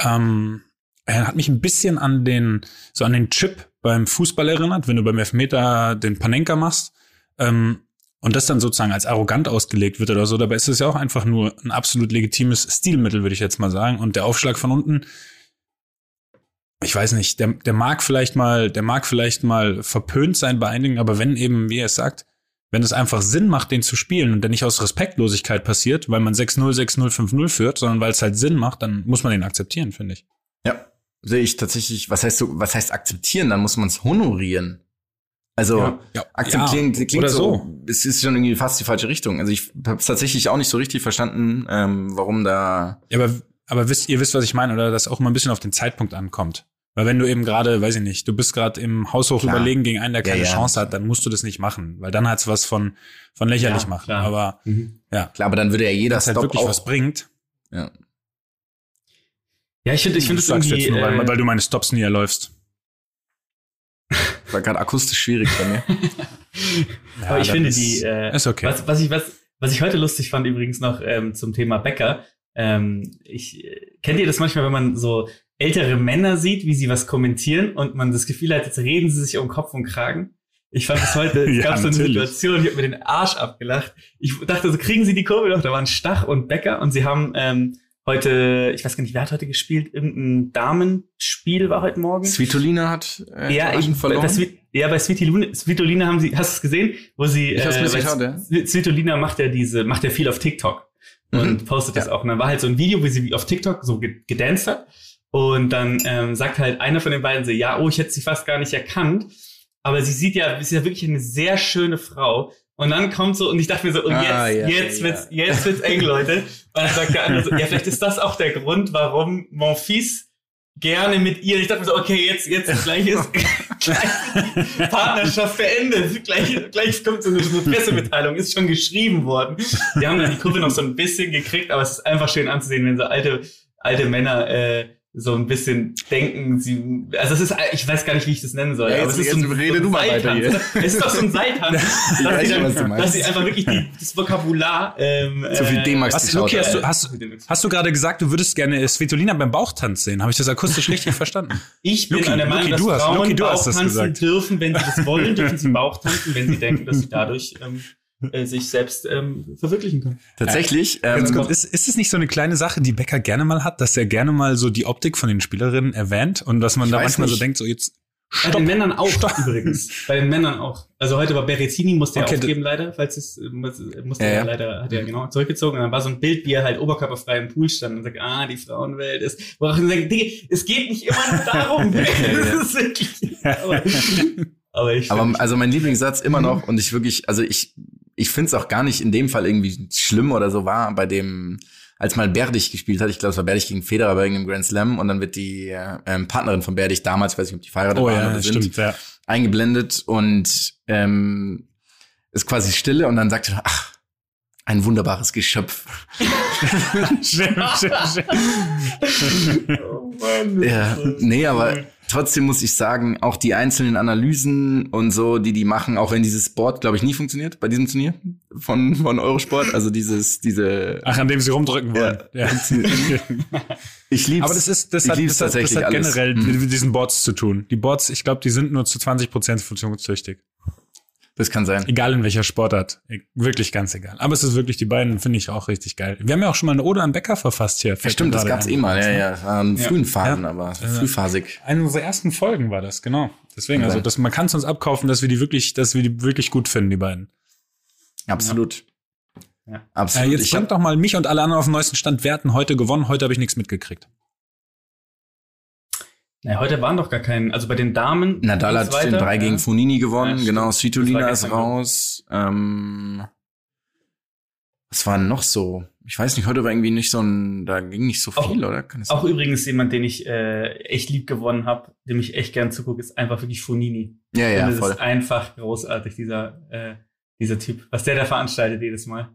Ähm, er hat mich ein bisschen an den, so an den Chip beim Fußball erinnert, wenn du beim Elfmeter den Panenka machst. Ähm, und das dann sozusagen als arrogant ausgelegt wird oder so. Dabei ist es ja auch einfach nur ein absolut legitimes Stilmittel, würde ich jetzt mal sagen. Und der Aufschlag von unten, ich weiß nicht, der, der mag vielleicht mal, der mag vielleicht mal verpönt sein bei einigen, aber wenn eben, wie er es sagt, wenn es einfach Sinn macht, den zu spielen und der nicht aus Respektlosigkeit passiert, weil man 6-0, 6-0, 5-0 führt, sondern weil es halt Sinn macht, dann muss man den akzeptieren, finde ich.
Ja, sehe ich tatsächlich, was heißt so, was heißt akzeptieren? Dann muss man es honorieren. Also
Ja.
Ja,
akzeptieren
ja,
klingt so,
so.
es ist schon irgendwie fast die falsche Richtung. Also ich habe es tatsächlich auch nicht so richtig verstanden, ähm, warum da
Ja, aber, aber wisst, ihr wisst, was ich meine, oder dass auch mal ein bisschen auf den Zeitpunkt ankommt. Weil wenn du eben gerade, weiß ich nicht, du bist gerade im Haushoch
Klar.
überlegen gegen einen, der
Ja,
keine
ja.
Chance hat, dann musst du das nicht machen, weil dann hat's was von von lächerlich
Ja,
machen.
klar.
Aber
Mhm.
ja,
klar, aber dann würde ja jeder
das halt
Stop
wirklich
auch.
was bringt.
ja.
Ja, ich finde, ich finde
das
es irgendwie,
jetzt nur, weil,
äh,
weil du meine Stops nie erläufst.
War gerade akustisch schwierig bei mir.
Ja,
aber ich finde
ist-
die, äh,
ist okay.
was, was ich, was, was ich heute lustig fand übrigens noch ähm, zum Thema Bäcker, ähm, ich, äh, kennt ihr das manchmal, wenn man so ältere Männer sieht, wie sie was kommentieren und man das Gefühl hat, jetzt reden sie sich um Kopf und Kragen? Ich fand es heute, es
Ja,
gab so eine
natürlich.
Situation, ich habe mir den Arsch abgelacht. Ich dachte, so kriegen sie die Kurve noch, da waren Stach und Becker und sie haben ähm, heute, ich weiß gar nicht, wer hat heute gespielt, irgendein Damenspiel war heute Morgen.
Svitolina hat äh,
Ja, ich,
überraschend
bei, bei, ja, bei Svitolina, Svitolina haben sie, hast du es gesehen, wo sie,
Ich hab's geschaut, ja.
Svi- Svitolina macht ja diese, macht ja viel auf TikTok und
Mhm.
postet das
Ja.
auch. Und dann war halt so ein Video, wie sie auf TikTok so ge- gedanced hat. Und dann ähm, sagt halt einer von den beiden so, ja, oh, ich hätte sie fast gar nicht erkannt. Aber sie sieht ja, sie ist ja wirklich eine sehr schöne Frau. Und dann kommt so, und ich dachte mir so, und
Ah,
jetzt,
ja,
jetzt
ja.
wird's, jetzt wird's eng, Leute. Und dann sagt der andere so, ja, vielleicht ist das auch der Grund, warum Mon Fils gerne mit ihr. Ich dachte mir so, okay, jetzt, jetzt gleich ist gleich Partnerschaft beendet. Gleich, gleich kommt so eine, so eine Pressemitteilung, ist schon geschrieben worden. Die haben dann die Kurve noch so ein bisschen gekriegt, aber es ist einfach schön anzusehen, wenn so alte, alte Männer äh, so ein bisschen denken, sie, also es ist, ich weiß gar nicht, wie ich das nennen soll,
Ja,
aber es ist so ein,
rede
so ein
du mal weiter
Seiltanz. Es ist doch so ein Seiltanz,
Ich
dass,
weiß
dann,
was du meinst.
dass sie einfach wirklich die, das Vokabular ähm,
Zu viel D-Max
Was,
geschaut
Luki, hast du, hast, hast du gerade gesagt, du würdest gerne Svetolina beim Bauchtanz sehen? Habe ich das akustisch richtig verstanden?
Ich bin
Luki,
an der Meinung,
Luki,
dass
du hast-
Frauen
Luki, du hast das gesagt.
dürfen, wenn sie das wollen, dürfen sie Bauch tanzen, wenn sie denken, dass sie dadurch ähm, äh, sich selbst ähm, verwirklichen können.
Tatsächlich,
Ganz
ähm,
kurz, ist, ist es nicht so eine kleine Sache, die Becker gerne mal hat, dass er gerne mal so die Optik von den Spielerinnen erwähnt und dass man
Ich
da manchmal so
nicht.
denkt, so jetzt
Bei
stopp.
den Männern auch übrigens. Bei den Männern auch. Also heute war Berettini, musste er
Okay,
aufgeben leider, falls es äh, muss- äh, musste
Ja,
er
ja.
leider, hat er genau zurückgezogen. Und dann war so ein Bild, wie er halt oberkörperfrei im Pool stand und sagt, ah, die Frauenwelt ist. Worauf ich denke, Digga, es geht nicht immer nur darum.
Ja,
das ist wirklich. Aber, aber ich
aber also mein Lieblingssatz immer noch und ich wirklich, also ich, ich finde es auch gar nicht in dem Fall irgendwie schlimm oder so war bei dem, als mal Berdich gespielt hat, ich glaube, es war Berdich gegen Federer bei irgendeinem Grand Slam und dann wird die äh, ähm, Partnerin von Berdich damals, weiß nicht, ob die verheiratet
Oh
waren
ja,
oder sind,
stimmt, ja.
eingeblendet und ähm, ist quasi Stille und dann sagt er, ach, ein wunderbares Geschöpf.
Oh Mann,
Ja, nee, aber. Trotzdem muss ich sagen, auch die einzelnen Analysen und so, die die machen, auch wenn dieses Board, glaube ich, nie funktioniert bei diesem Turnier von, von Eurosport, also dieses, diese,
Ach, an dem sie rumdrücken wollen. Ja.
ich lieb's.
Aber das ist, das
ich
hat, das hat, das
tatsächlich
hat
alles.
generell
Mhm.
mit diesen Boards zu tun. Die Boards, ich glaube, die sind nur zu 20 Prozent funktionstüchtig.
Das kann sein.
Egal in welcher Sportart. Wirklich ganz egal. Aber es ist wirklich, die beiden finde ich auch richtig geil. Wir haben ja auch schon mal eine Ode an Becker verfasst hier.
Ja, stimmt, das gab's
ein.
eh mal, ja, ja, das war in
Ja.
frühen Phasen,
Ja.
aber
Ja.
frühphasig.
Eine unserer ersten Folgen war das, genau. Deswegen, also das, man kann es uns abkaufen, dass wir die wirklich, dass wir die wirklich gut finden, die beiden.
Absolut.
Äh,
Absolut.
jetzt
ich
bringt doch mal mich und alle anderen auf den neuesten Stand. Wer hat denn heute gewonnen? Heute habe ich nichts mitgekriegt.
Naja, heute waren doch gar keinen, also bei den Damen.
Nadal hat den
weiter,
3
ja.
gegen Fonini gewonnen,
Ja,
genau.
Das
Svitolina ist raus. Ähm, was war noch so? Ich weiß nicht, heute war irgendwie nicht so ein, da ging nicht so
Auch-
viel, oder? Kann
Auch übrigens jemand, den ich äh, echt lieb gewonnen habe, dem ich echt gern zugucke, ist einfach wirklich Fonini.
ja, ja,
das
voll.
ist einfach großartig, dieser, äh, dieser Typ. Was der da veranstaltet jedes Mal.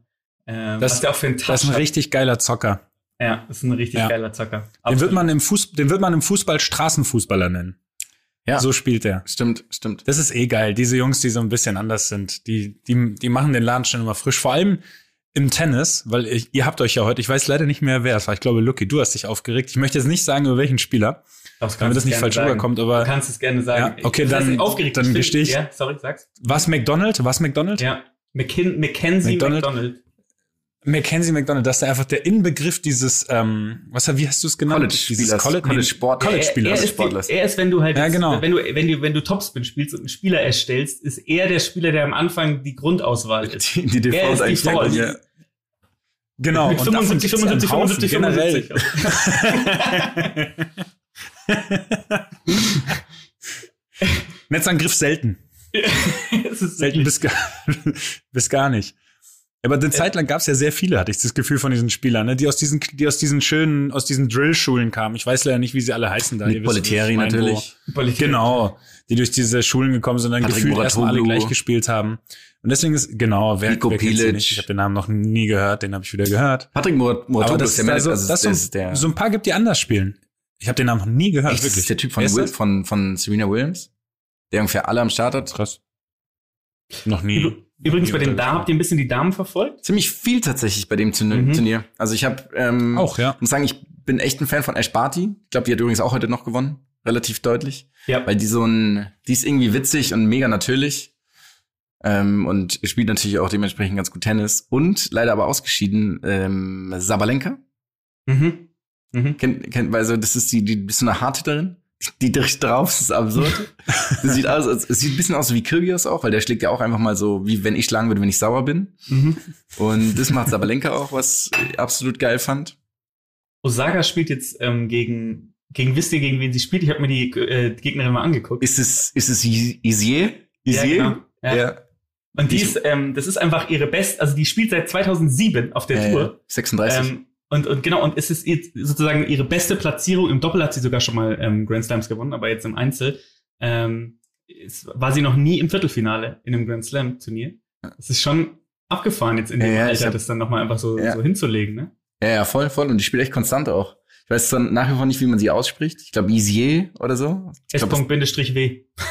Ähm,
Das-
was der auch für einen
Das
Touch
ist ein
hat.
richtig geiler Zocker.
Ja, das ist ein richtig
Ja.
geiler Zocker.
Den wird, man im Fuß, den wird man im Fußball Straßenfußballer nennen.
Ja.
So spielt er.
Stimmt, stimmt.
Das ist eh geil. Diese Jungs, die so ein bisschen anders sind, die, die, die machen den Laden schon immer frisch. Vor allem im Tennis, weil ich, ihr habt euch ja heute, ich weiß leider nicht mehr, wer es war. Ich glaube, Lucky, du hast dich aufgeregt. Ich möchte jetzt nicht sagen, über welchen Spieler,
Das
damit das nicht falsch rüberkommt, aber
Du kannst es gerne sagen.
Ja, okay,
heißt,
dann-
aufgeregt.
dann
Ich
gestehe ich-
Ja, sorry, sag's.
was McDonald? Was McDonald?
Ja. McKin Mackenzie
McDonald.
McDonald.
Mackenzie McDonald, das ist einfach der Inbegriff dieses, ähm, was, wie hast du es genannt?
College-Spielers,
Dieses College, College
Er,
Spieler.
er, ist,
Sportlers.
er ist, wenn du halt,
Ja, genau.
wenn du, wenn du, wenn du Topspin spielst und einen Spieler erstellst, ist er der Spieler, der am Anfang die Grundauswahl ist.
Die, die
Er ist
Default
Default.
ja.
Genau.
Mit
und davon
75,
gibt's ja einen
75,
Haufen
75,
generell.
75.
Netzangriff selten.
Ist
Selten bis gar, bis gar nicht. Aber eine Zeit lang gab es ja sehr viele, hatte ich das Gefühl von diesen Spielern, ne? die aus diesen, die aus diesen schönen, aus diesen Drill-Schulen kamen. Ich weiß leider nicht, wie sie alle heißen da. Meine, wo-
natürlich.
Qualität.
Genau, die durch diese Schulen gekommen sind und dann
Patrick
gefühlt erstmal alle gleich gespielt haben. Und deswegen ist, genau, wer,
Nico
wer
Pilic.
nicht? Ich habe den Namen noch nie gehört, den habe ich wieder gehört.
Patrick Murat
Aber
Muratoglu
das
ist der Manager, also
das
das
ist
der,
so ein paar gibt, die anders spielen. Ich habe den Namen noch nie gehört,
echt, das
wirklich.
ist der Typ von, Will,
das?
von, von Serena Williams, der ungefähr alle am Start hat.
Krass. Noch nie.
Üb- Übrigens bei den Damen, habt ihr ein bisschen die Damen verfolgt?
Ziemlich viel tatsächlich bei dem Turnier.
Mhm.
Turnier. Also ich habe ähm,
Auch, ja.
muss sagen, ich bin echt ein Fan von Ash Barty. Ich glaube, die hat übrigens auch heute noch gewonnen. Relativ deutlich.
Ja.
Weil die so ein, die ist irgendwie witzig und mega natürlich. Ähm, und spielt natürlich auch dementsprechend ganz gut Tennis. Und leider aber ausgeschieden, ähm, Sabalenka.
Mhm. Mhm.
Kennt, kennt, weil so, das ist die, die ist so eine Hardhitterin. Die drauf, das ist absurd. das sieht aus, es sieht ein bisschen aus wie Kyrgios auch, weil der schlägt ja auch einfach mal so, wie wenn ich schlagen würde, wenn ich sauer bin.
Mhm.
Und das macht Sabalenka auch, was ich absolut geil fand.
Osaka spielt jetzt ähm, gegen, gegen, wisst ihr, gegen wen sie spielt? Ich habe mir die äh, Gegnerin mal angeguckt.
Ist es, ist es Isier?
Ja,
Isier?
genau. Ja.
Ja.
Und die
Ich-
ist, ähm, das ist einfach ihre best, also die spielt seit 2007 auf der
Ja, ja.
Tour.
36.
Ähm, und, und genau, und es ist sozusagen ihre beste Platzierung. Im Doppel hat sie sogar schon mal ähm, Grand Slams gewonnen, aber jetzt im Einzel ähm, es, war sie noch nie im Viertelfinale in einem Grand Slam Turnier. Das ist schon abgefahren jetzt in dem
Ja,
Alter,
hab-
das dann nochmal einfach so,
Ja.
so hinzulegen, ne?
ja, ja, voll, voll. Und die spielt echt konstant auch. Ich weiß zwar nach wie vor nicht, wie man sie ausspricht. Ich glaube Isier oder so.
S.W.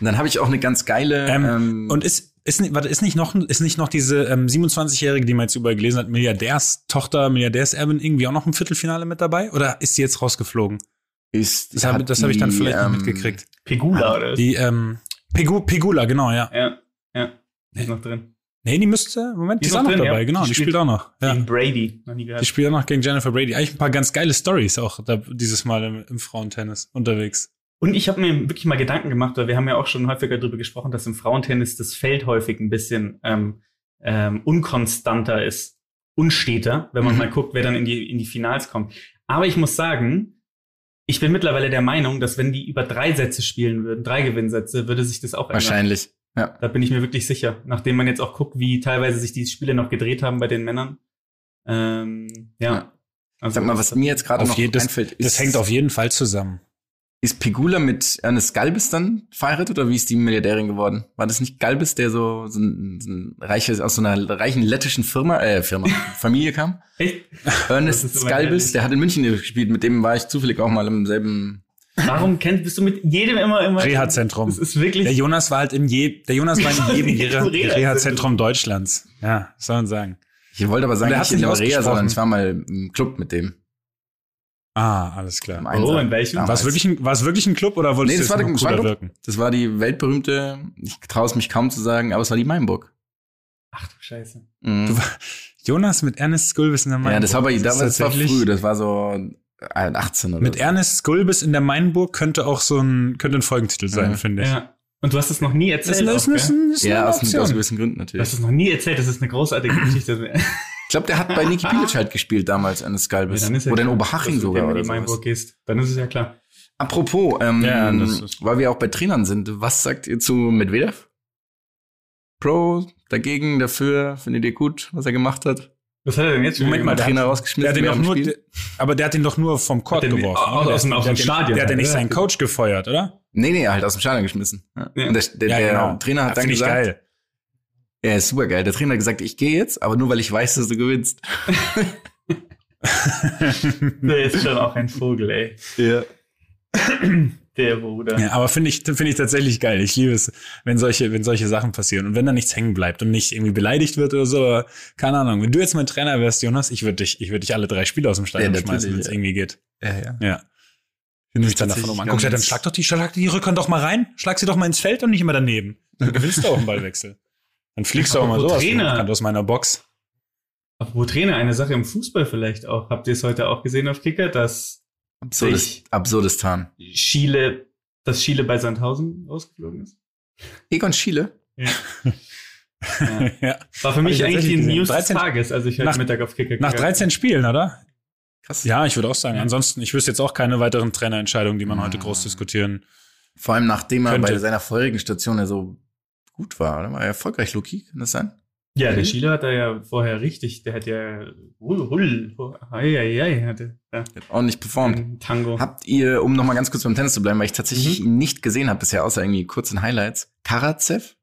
Dann habe ich auch eine ganz geile.
Ähm,
Ähm,
Und ist, ist, nicht- warte, ist nicht noch, ist nicht noch diese ähm, 27-Jährige, die man jetzt überall gelesen hat, Milliardärstochter, Milliardärserbin, irgendwie auch noch im Viertelfinale mit dabei? Oder ist die jetzt rausgeflogen?
ist,
Das habe hab ich dann vielleicht
ähm,
nicht mitgekriegt.
Pegula, oder?
Die, ähm, Pegu, Pegula, genau, ja.
ja, ja. Ist noch drin.
Nee, die müsste, Moment,
Die
die,
ist
auch
noch
noch
drin,
dabei,
ja.
genau,
Die
die,
spielt-
spielt auch noch. Ja.
Gegen Brady. Noch nie gehört.
Die spielt auch noch gegen Jennifer Brady. Eigentlich ein paar ganz geile Stories auch da, dieses Mal im, im Frauentennis unterwegs.
Und ich habe mir wirklich mal Gedanken gemacht, weil wir haben ja auch schon häufiger darüber gesprochen, dass im Frauentennis das Feld häufig ein bisschen ähm, ähm, unkonstanter ist, unsteter, wenn man
Mhm.
mal guckt, wer dann in die, in die Finals kommt. Aber ich muss sagen, ich bin mittlerweile der Meinung, dass wenn die über drei Sätze spielen würden, drei Gewinnsätze, würde sich das auch ändern.
Wahrscheinlich. Ja.
Da bin ich mir wirklich sicher. Nachdem man jetzt auch guckt, wie teilweise sich die Spiele noch gedreht haben bei den Männern. Ähm, ja.
Ja.
Also
Sag mal, was mir jetzt gerade
Auf
noch
je- das-
einfällt,
Das hängt auf jeden Fall zusammen.
Ist Pegula mit Ernest Galbis dann verheiratet oder wie ist die Milliardärin geworden? War das nicht Galbis, der so, so, ein, so ein reiches, aus so einer reichen lettischen Firma, äh, Firma, Familie kam?
Echt?
Ernest
ist
Galbis, der hat in München gespielt, mit dem war ich zufällig auch mal im selben.
Warum kennst, bist du mit jedem immer, immer.
Reha-Zentrum.
Das ist wirklich.
Der Jonas war halt in je, der Jonas war in jedem
Reha-
Reha- Reha-Zentrum Deutschlands. Ja, was soll man sagen.
Ich wollte aber sagen,
er
nicht in der Reha, sondern ich war mal im Club mit dem.
Ah, alles klar.
Im
Oh, in welchem?
War es wirklich ein, war es wirklich ein Club oder wolltest
Nee,
du
das war, das, war Club.
wirken?
das war die weltberühmte, ich traue es mich kaum zu sagen, aber es war die Mainburg.
Ach du Scheiße.
Mhm.
Du war- Jonas mit Ernest Skulbis in der Mainburg.
Ja, das war aber,
ist
das, das war früh, das war so 18 oder
Mit
so.
Ernest Skulbis in der Mainburg könnte auch so ein, könnte ein Folgentitel sein,
Ja.
finde ich.
Ja. Und du hast es noch nie
Das
erzählt.
ist,
auch,
ist,
gell?
ist,
Ja,
eine
aus, aus
Option.
gewissen Gründen
Du hast
natürlich.
es noch nie erzählt, das ist eine großartige Geschichte.
Ich glaube, der hat bei Niki Bilic halt gespielt damals
dann ist ja
Oder in Oberhaching
dass du
sogar
in
oder
die
sowas.
Mainburg gehst. Dann ist es ja klar.
Apropos, ähm,
Ja, das
weil wir auch bei Trainern sind, was sagt ihr zu Medvedev? Pro, dagegen, dafür, findet ihr gut, was er gemacht hat?
Was hat er denn jetzt schon
Moment mal, der
Trainer
hat-
rausgeschmissen.
Der hat ihn doch nur, aber der hat ihn doch nur vom Court
den-
geworfen.
aus-
oder?
aus dem-
Der
aus
hat
dem
den-
Stadion.
Der hat ja nicht
Ja.
seinen Coach gefeuert, oder?
Nee, nee, halt aus dem Stadion geschmissen. Ja.
Ja.
Und der, der, der Trainer hat dann
Finde ich
gesagt,
geil.
ja, ist super geil. Der Trainer hat gesagt, ich gehe jetzt, aber nur weil ich weiß, dass du gewinnst.
Der ist schon auch ein Vogel, ey.
Ja.
Der Bruder.
Ja, aber finde ich, finde ich tatsächlich geil. Ich liebe es, wenn solche, wenn solche Sachen passieren und wenn da nichts hängen bleibt und nicht irgendwie beleidigt wird oder so. aber Keine Ahnung. Wenn du jetzt mein Trainer wärst, Jonas, ich würde dich, ich würde dich alle drei Spiele aus dem Stadion
Ja,
schmeißen, wenn es
ja.
irgendwie geht.
Ja, ja.
Ja. Wenn du mich dann davon um anguckst, ja, dann schlag doch die, schlag die Rückhand doch mal rein, schlag sie doch mal ins Feld und nicht immer daneben. Dann gewinnst du auch einen Ballwechsel. Dann fliegst du auch mal
Trainer.
Rückhand aus meiner Box.
Apropos Trainer, eine Sache im Fußball vielleicht auch. Habt ihr es heute auch gesehen auf Kicker, dass
Absurdes, Absurdistan.
Chile, dass Chile bei Sandhausen rausgeflogen ist?
Egon Schiele?
Ja. ja.
ja.
War für mich
ich
eigentlich die. News
13
des Tages, als ich heute
Nach-
Mittag auf Kicker
Nach
gegangen
13 Spielen, oder?
Krass.
Ja, ich würde auch sagen.
Ja.
Ansonsten, ich wüsste jetzt auch keine weiteren Trainerentscheidungen, die man heute
Ah.
groß diskutieren.
Vor allem nachdem er
Könnte.
bei seiner vorherigen Station ja so gut war, oder? War er erfolgreich, Loki? Kann das sein?
Ja, der Chile hat da ja vorher richtig, der hat ja Hull, Hull, hei, hei, hei, hatte ja,
ordentlich performt.
Tango.
Habt ihr, um nochmal ganz kurz beim Tennis zu bleiben, weil ich tatsächlich
Mhm.
ihn nicht gesehen habe bisher, außer irgendwie kurz in Highlights, Karatsev?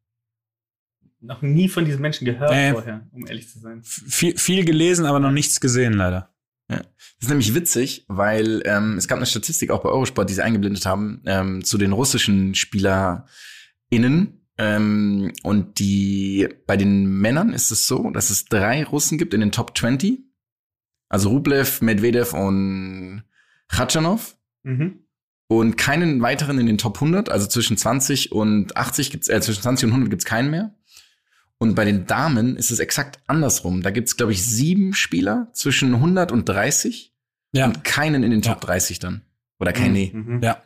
Noch nie von diesen Menschen gehört
Nee.
vorher, um ehrlich zu sein.
Viel, viel gelesen, aber noch nichts gesehen, leider.
Das ist nämlich witzig, weil ähm, es gab eine Statistik auch bei Eurosport, die sie eingeblendet haben, ähm, zu den russischen SpielerInnen. Ähm, und die bei den Männern ist es so, dass es drei Russen gibt in den Top 20. Also Rublev, Medvedev und Khachanov.
Mhm.
Und keinen weiteren in den Top 100, also zwischen 20 und 80 gibt's, äh, zwischen 20 und 100 gibt's keinen mehr. Und bei den Damen ist es exakt andersrum. Da gibt's, glaube ich, sieben Spieler zwischen 100 und 30
Ja,
und keinen in den Top
Ja.
30 dann. Oder kein Nee.
Mhm.
ja.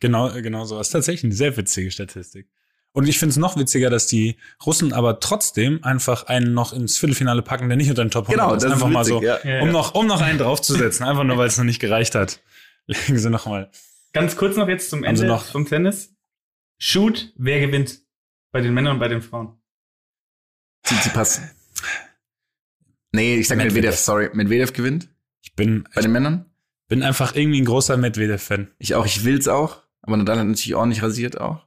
Genau, genau so. Das ist tatsächlich eine sehr witzige Statistik. Und ich finde es noch witziger, dass die Russen aber trotzdem einfach einen noch ins Viertelfinale packen, der nicht unter den Top 100
Genau,
ist.
das
Einfach
ist
mal
witzig,
so,
ja.
Um noch, um noch einen draufzusetzen. Einfach nur, weil es noch nicht gereicht hat. Legen sie noch mal.
Ganz kurz noch jetzt zum
Haben
Ende
noch-
vom Tennis. Shoot, wer gewinnt? Bei den Männern und bei den Frauen.
Tsitsipas. Nee, ich sag
Medvedev.
Medvedev, sorry. Medvedev gewinnt
Ich bin,
bei den Männern.
bin einfach irgendwie ein großer Medvedev-Fan.
Ich auch, ich will's auch. Aber Nadal hat natürlich ordentlich rasiert auch.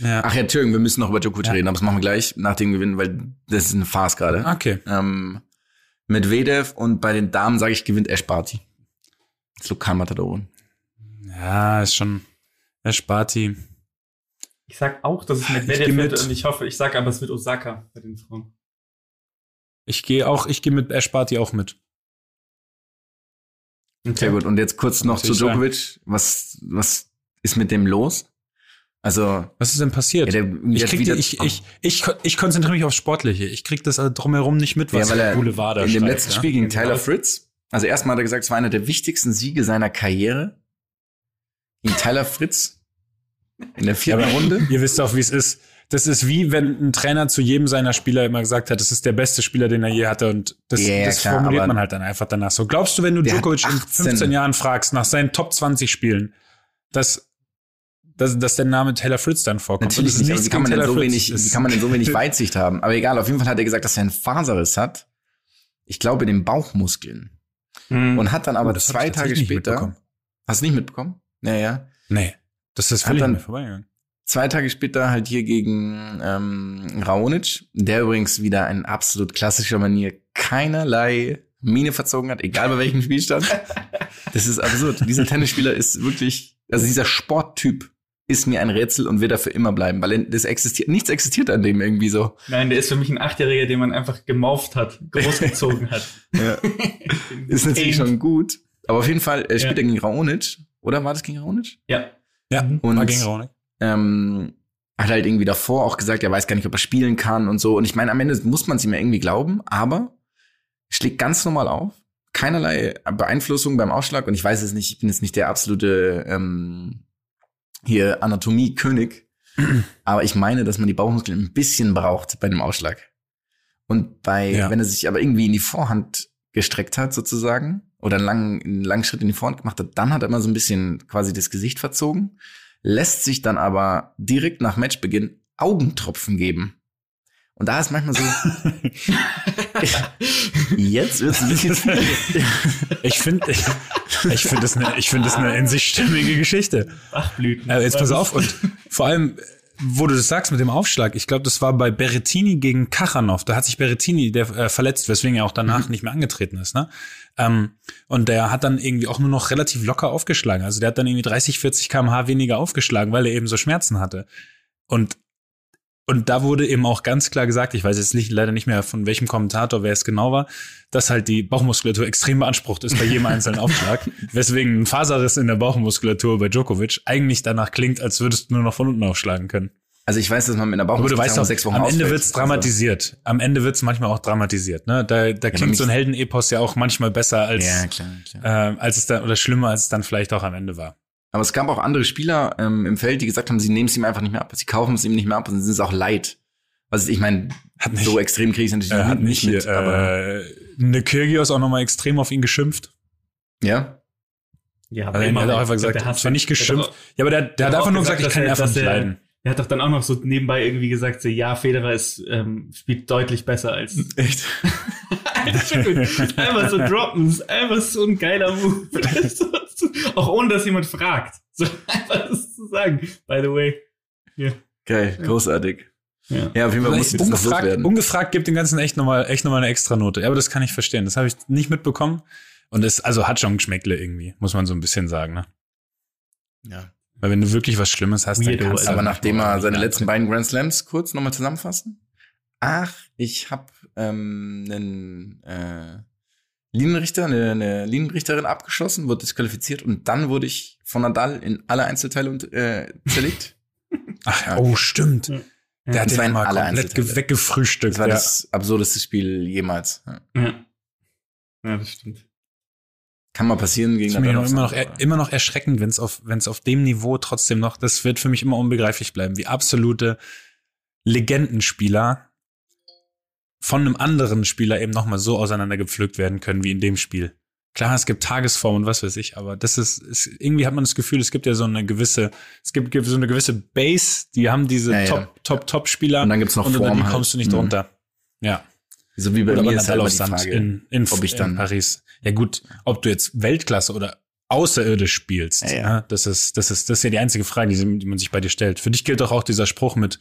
Ja.
Ach ja, Entschuldigung, wir müssen noch über Djokovic
Ja.
reden, aber das machen wir gleich nach dem Gewinn, weil das ist eine Farce gerade.
Okay.
Ähm, Medvedev und bei den Damen sage ich, gewinnt Ash Barty. Das Lokalmatadorin.
Ja, ist schon, der Sparti.
Ich sag auch, dass es
Ich
Medvedev
geh
wird
mit.
und ich hoffe, ich sag aber, es wird Osaka bei den Frauen.
Ich gehe auch, ich gehe mit Ash Barty auch mit.
Sehr gut. Und jetzt kurz noch zu. Djokovic. Was, was ist mit dem los? Also,
Was ist denn passiert?
ja, der,
ich, krieg die, ich, ich, ich, ich konzentriere mich aufs Sportliche. Ich krieg das also drumherum nicht mit, was
ja, weil er
Boulevard da
in dem letzten
ja?
Spiel gegen
Genau.
Tyler Fritz, also erstmal hat er gesagt, es war einer der wichtigsten Siege seiner Karriere. Gegen Tyler Fritz in der vierten
Ja,
Runde.
Ihr wisst auch, wie es ist. Das ist wie, wenn ein Trainer zu jedem seiner Spieler immer gesagt hat, das ist der beste Spieler, den er je hatte. Und das,
Ja, ja,
das
klar,
formuliert man halt dann einfach danach so. Glaubst du, wenn du Djokovic in
18
15 Jahren fragst, nach seinen Top 20 Spielen, dass, dass, dass der Name Taylor Fritz dann vorkommt?
Natürlich nicht, aber wie kann, man denn so wenig, wie kann man denn so wenig Weitsicht haben? Aber egal, auf jeden Fall hat er gesagt, dass er einen Faserriss hat. Ich glaube, in den Bauchmuskeln.
Mhm.
Und hat dann aber
Oh,
zwei Tage später.
mitbekommen.
Hast du nicht mitbekommen? Naja.
Nee, das ist völlig
dann-
an mir vorbeigegangen.
Zwei Tage später halt hier gegen ähm, Raonic, der übrigens wieder in absolut klassischer Manier keinerlei Mine verzogen hat, egal bei welchem Spielstand. Das ist absurd. Dieser Tennisspieler ist wirklich, also dieser Sporttyp ist mir ein Rätsel und wird dafür immer bleiben, weil das existiert, nichts existiert an dem irgendwie so.
Nein, der ist für mich ein Achtjähriger, den man einfach gemauft hat, großgezogen hat.
Ja. Ist natürlich schon gut. Aber auf jeden Fall, er spielt
Ja.
er gegen Raonic. Oder war das gegen Raonic?
Ja.
Ja,
Mhm.
Und-
war gegen Raunig.
ähm, hat halt irgendwie davor auch gesagt, er weiß gar nicht, ob er spielen kann und so. Und ich meine, am Ende muss man es ihm ja irgendwie glauben, aber schlägt ganz normal auf. Keinerlei Beeinflussung beim Ausschlag. Und ich weiß es nicht, ich bin jetzt nicht der absolute ähm, hier Anatomie-König. Aber ich meine, dass man die Bauchmuskeln ein bisschen braucht bei einem Ausschlag. Und bei,
Ja.
wenn er sich aber irgendwie in die Vorhand gestreckt hat, sozusagen, oder einen langen, einen langen Schritt in die Vorhand gemacht hat, dann hat er immer so ein bisschen quasi das Gesicht verzogen, lässt sich dann aber direkt nach Matchbeginn Augentropfen geben. Und da ist manchmal so, jetzt wird's ein bisschen
Ich finde, ich, ich finde das eine, ich finde das eine in sich stimmige Geschichte.
Bachblüten.
Äh, jetzt pass auf und vor allem, wo du das sagst mit dem Aufschlag, ich glaube, das war bei Berrettini gegen Kachanov. Da hat sich Berrettini der äh, verletzt, weswegen er auch danach nicht mehr angetreten ist. Ne? Ähm, und der hat dann irgendwie auch nur noch relativ locker aufgeschlagen. Also der hat dann irgendwie 30, 40 kmh weniger aufgeschlagen, weil er eben so Schmerzen hatte. Und und da wurde eben auch ganz klar gesagt, ich weiß jetzt nicht, leider nicht mehr von welchem Kommentator, wer es genau war, dass halt die Bauchmuskulatur extrem beansprucht ist bei jedem einzelnen Aufschlag. Weswegen ein Faserriss in der Bauchmuskulatur bei Djokovic eigentlich danach klingt, als würdest du nur noch von unten aufschlagen können.
Also ich weiß, dass man mit einer Bauchmuskelzerrung
weißt doch,
sechs Wochen
am Ende
ausfällt.
wird's dramatisiert. Am Ende wird's manchmal auch dramatisiert. Ne? Da, da klingt
mich-
so ein Heldenepos ja auch manchmal besser als,
ja, klar, klar.
äh, als es dann, oder schlimmer, als es dann vielleicht auch am Ende war.
Aber es gab auch andere Spieler ähm, im Feld, die gesagt haben, sie nehmen es ihm einfach nicht mehr ab. Sie kaufen es ihm nicht mehr ab und sie sind es auch leid. Also ich meine,
Hat nicht,
so extrem kriege ich es natürlich
äh, hat nicht
mit,
hier,
aber
äh, eine Kyrgios auch nochmal extrem auf ihn geschimpft.
ja.
ja,
Also er hat auch einfach gesagt,
der Hass-
zwar nicht
der hat
geschimpft.
doch-
Ja, aber der, der hat
hat
einfach nur
gesagt,
gesagt, ich kann ihn
er-
einfach nicht
er-
leiden.
Er hat doch dann auch noch so nebenbei irgendwie gesagt, so, ja, Federer ist, ähm, spielt deutlich besser als.
Echt?
einfach so droppen, einfach so ein geiler Move. Auch ohne, dass jemand fragt. So einfach das zu sagen. By the way.
Geil, großartig.
Ja.
Ja, auf jeden Fall muss das noch
ungefragt,
loswerden.
ungefragt gibt dem Ganzen echt nochmal echt noch mal eine extra Note. Ja, aber das kann ich verstehen. Das habe ich nicht mitbekommen. Und es also hat schon Geschmäckle irgendwie, muss man so ein bisschen sagen. Ne?
Ja.
Weil wenn du wirklich was Schlimmes hast, dann kannst du
Aber nachdem er seine letzten beiden Grand Slams kurz nochmal zusammenfassen. Ach, ich habe ähm, einen äh, Linienrichter, eine, eine Linienrichterin abgeschossen, wurde disqualifiziert und dann wurde ich von Nadal in alle Einzelteile und, äh, zerlegt.
Ach,
Ja.
oh, stimmt.
Ja.
Der hat
Das
den mal
alle
komplett weggefrühstückt.
Das war
ja.
das absurdeste Spiel jemals. Ja.
Ja. Ja, das stimmt.
Kann mal passieren gegen
ist mir noch
Nadal.
immer, noch, er- immer noch erschreckend, wenn es auf, wenn es auf dem Niveau trotzdem noch, das wird für mich immer unbegreiflich bleiben, wie absolute Legendenspieler von einem anderen Spieler eben nochmal so auseinandergepflückt werden können wie in dem Spiel. Klar, es gibt Tagesform und was weiß ich, aber das ist, ist irgendwie hat man das Gefühl, es gibt ja so eine gewisse, es gibt, gibt so eine gewisse Base, die haben diese
Ja, ja.
Top, Top, Top Spieler
Und dann gibt's noch
und unter
Form
die
halt.
kommst du nicht
Mhm.
drunter. Ja.
So wie bei
Oder
mir ist halt die Frage,
in, in,
ob ich dann-
in Paris. Ja gut, ob du jetzt Weltklasse oder außerirdisch spielst,
Ja, ja.
ja, das ist, das ist, das ist ja die einzige Frage, die, die man sich bei dir stellt. Für dich gilt doch auch dieser Spruch mit,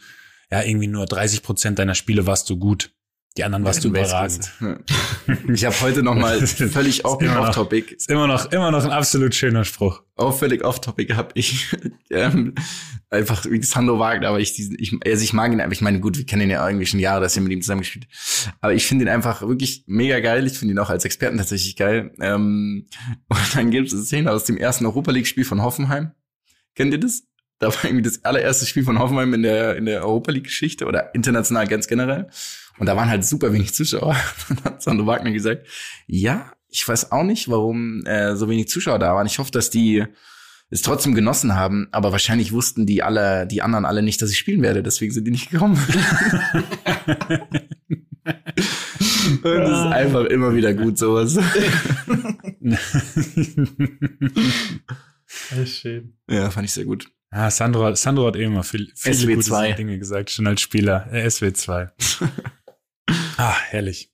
ja, irgendwie nur 30 Prozent deiner Spiele warst du gut. Die anderen warst du überragend.
Ich habe heute noch mal völlig off-
immer noch-
off-topic
Ist immer noch, immer noch ein absolut schöner Spruch.
auch völlig off-topic habe ich ähm, einfach wie Sandro Wagner, aber ich ich, also ich mag ihn einfach, ich meine, gut, wir kennen ihn ja irgendwie schon Jahre, dass er mit ihm zusammengespielt. Aber ich finde ihn einfach wirklich mega geil. Ich finde ihn auch als Experten tatsächlich geil. Ähm, und dann gibt es eine Szene aus dem ersten Europa League-Spiel von Hoffenheim. Kennt ihr das? Da war irgendwie das allererste Spiel von Hoffenheim in der, in der Europa League-Geschichte oder international ganz generell. Und da waren halt super wenig Zuschauer. Dann hat Sandro Wagner gesagt, ja, ich weiß auch nicht, warum äh, so wenig Zuschauer da waren. Ich hoffe, dass die es trotzdem genossen haben, aber wahrscheinlich wussten die alle, die anderen alle nicht, dass ich spielen werde, deswegen sind die nicht gekommen. Und das ist einfach immer wieder gut, sowas.
Das ist schön.
Ja, fand ich sehr gut.
Ja, Sandro, Sandro hat eh immer viel, viele
SW2.
gute Dinge gesagt, schon als Spieler. Äh, SW2. Ah, herrlich.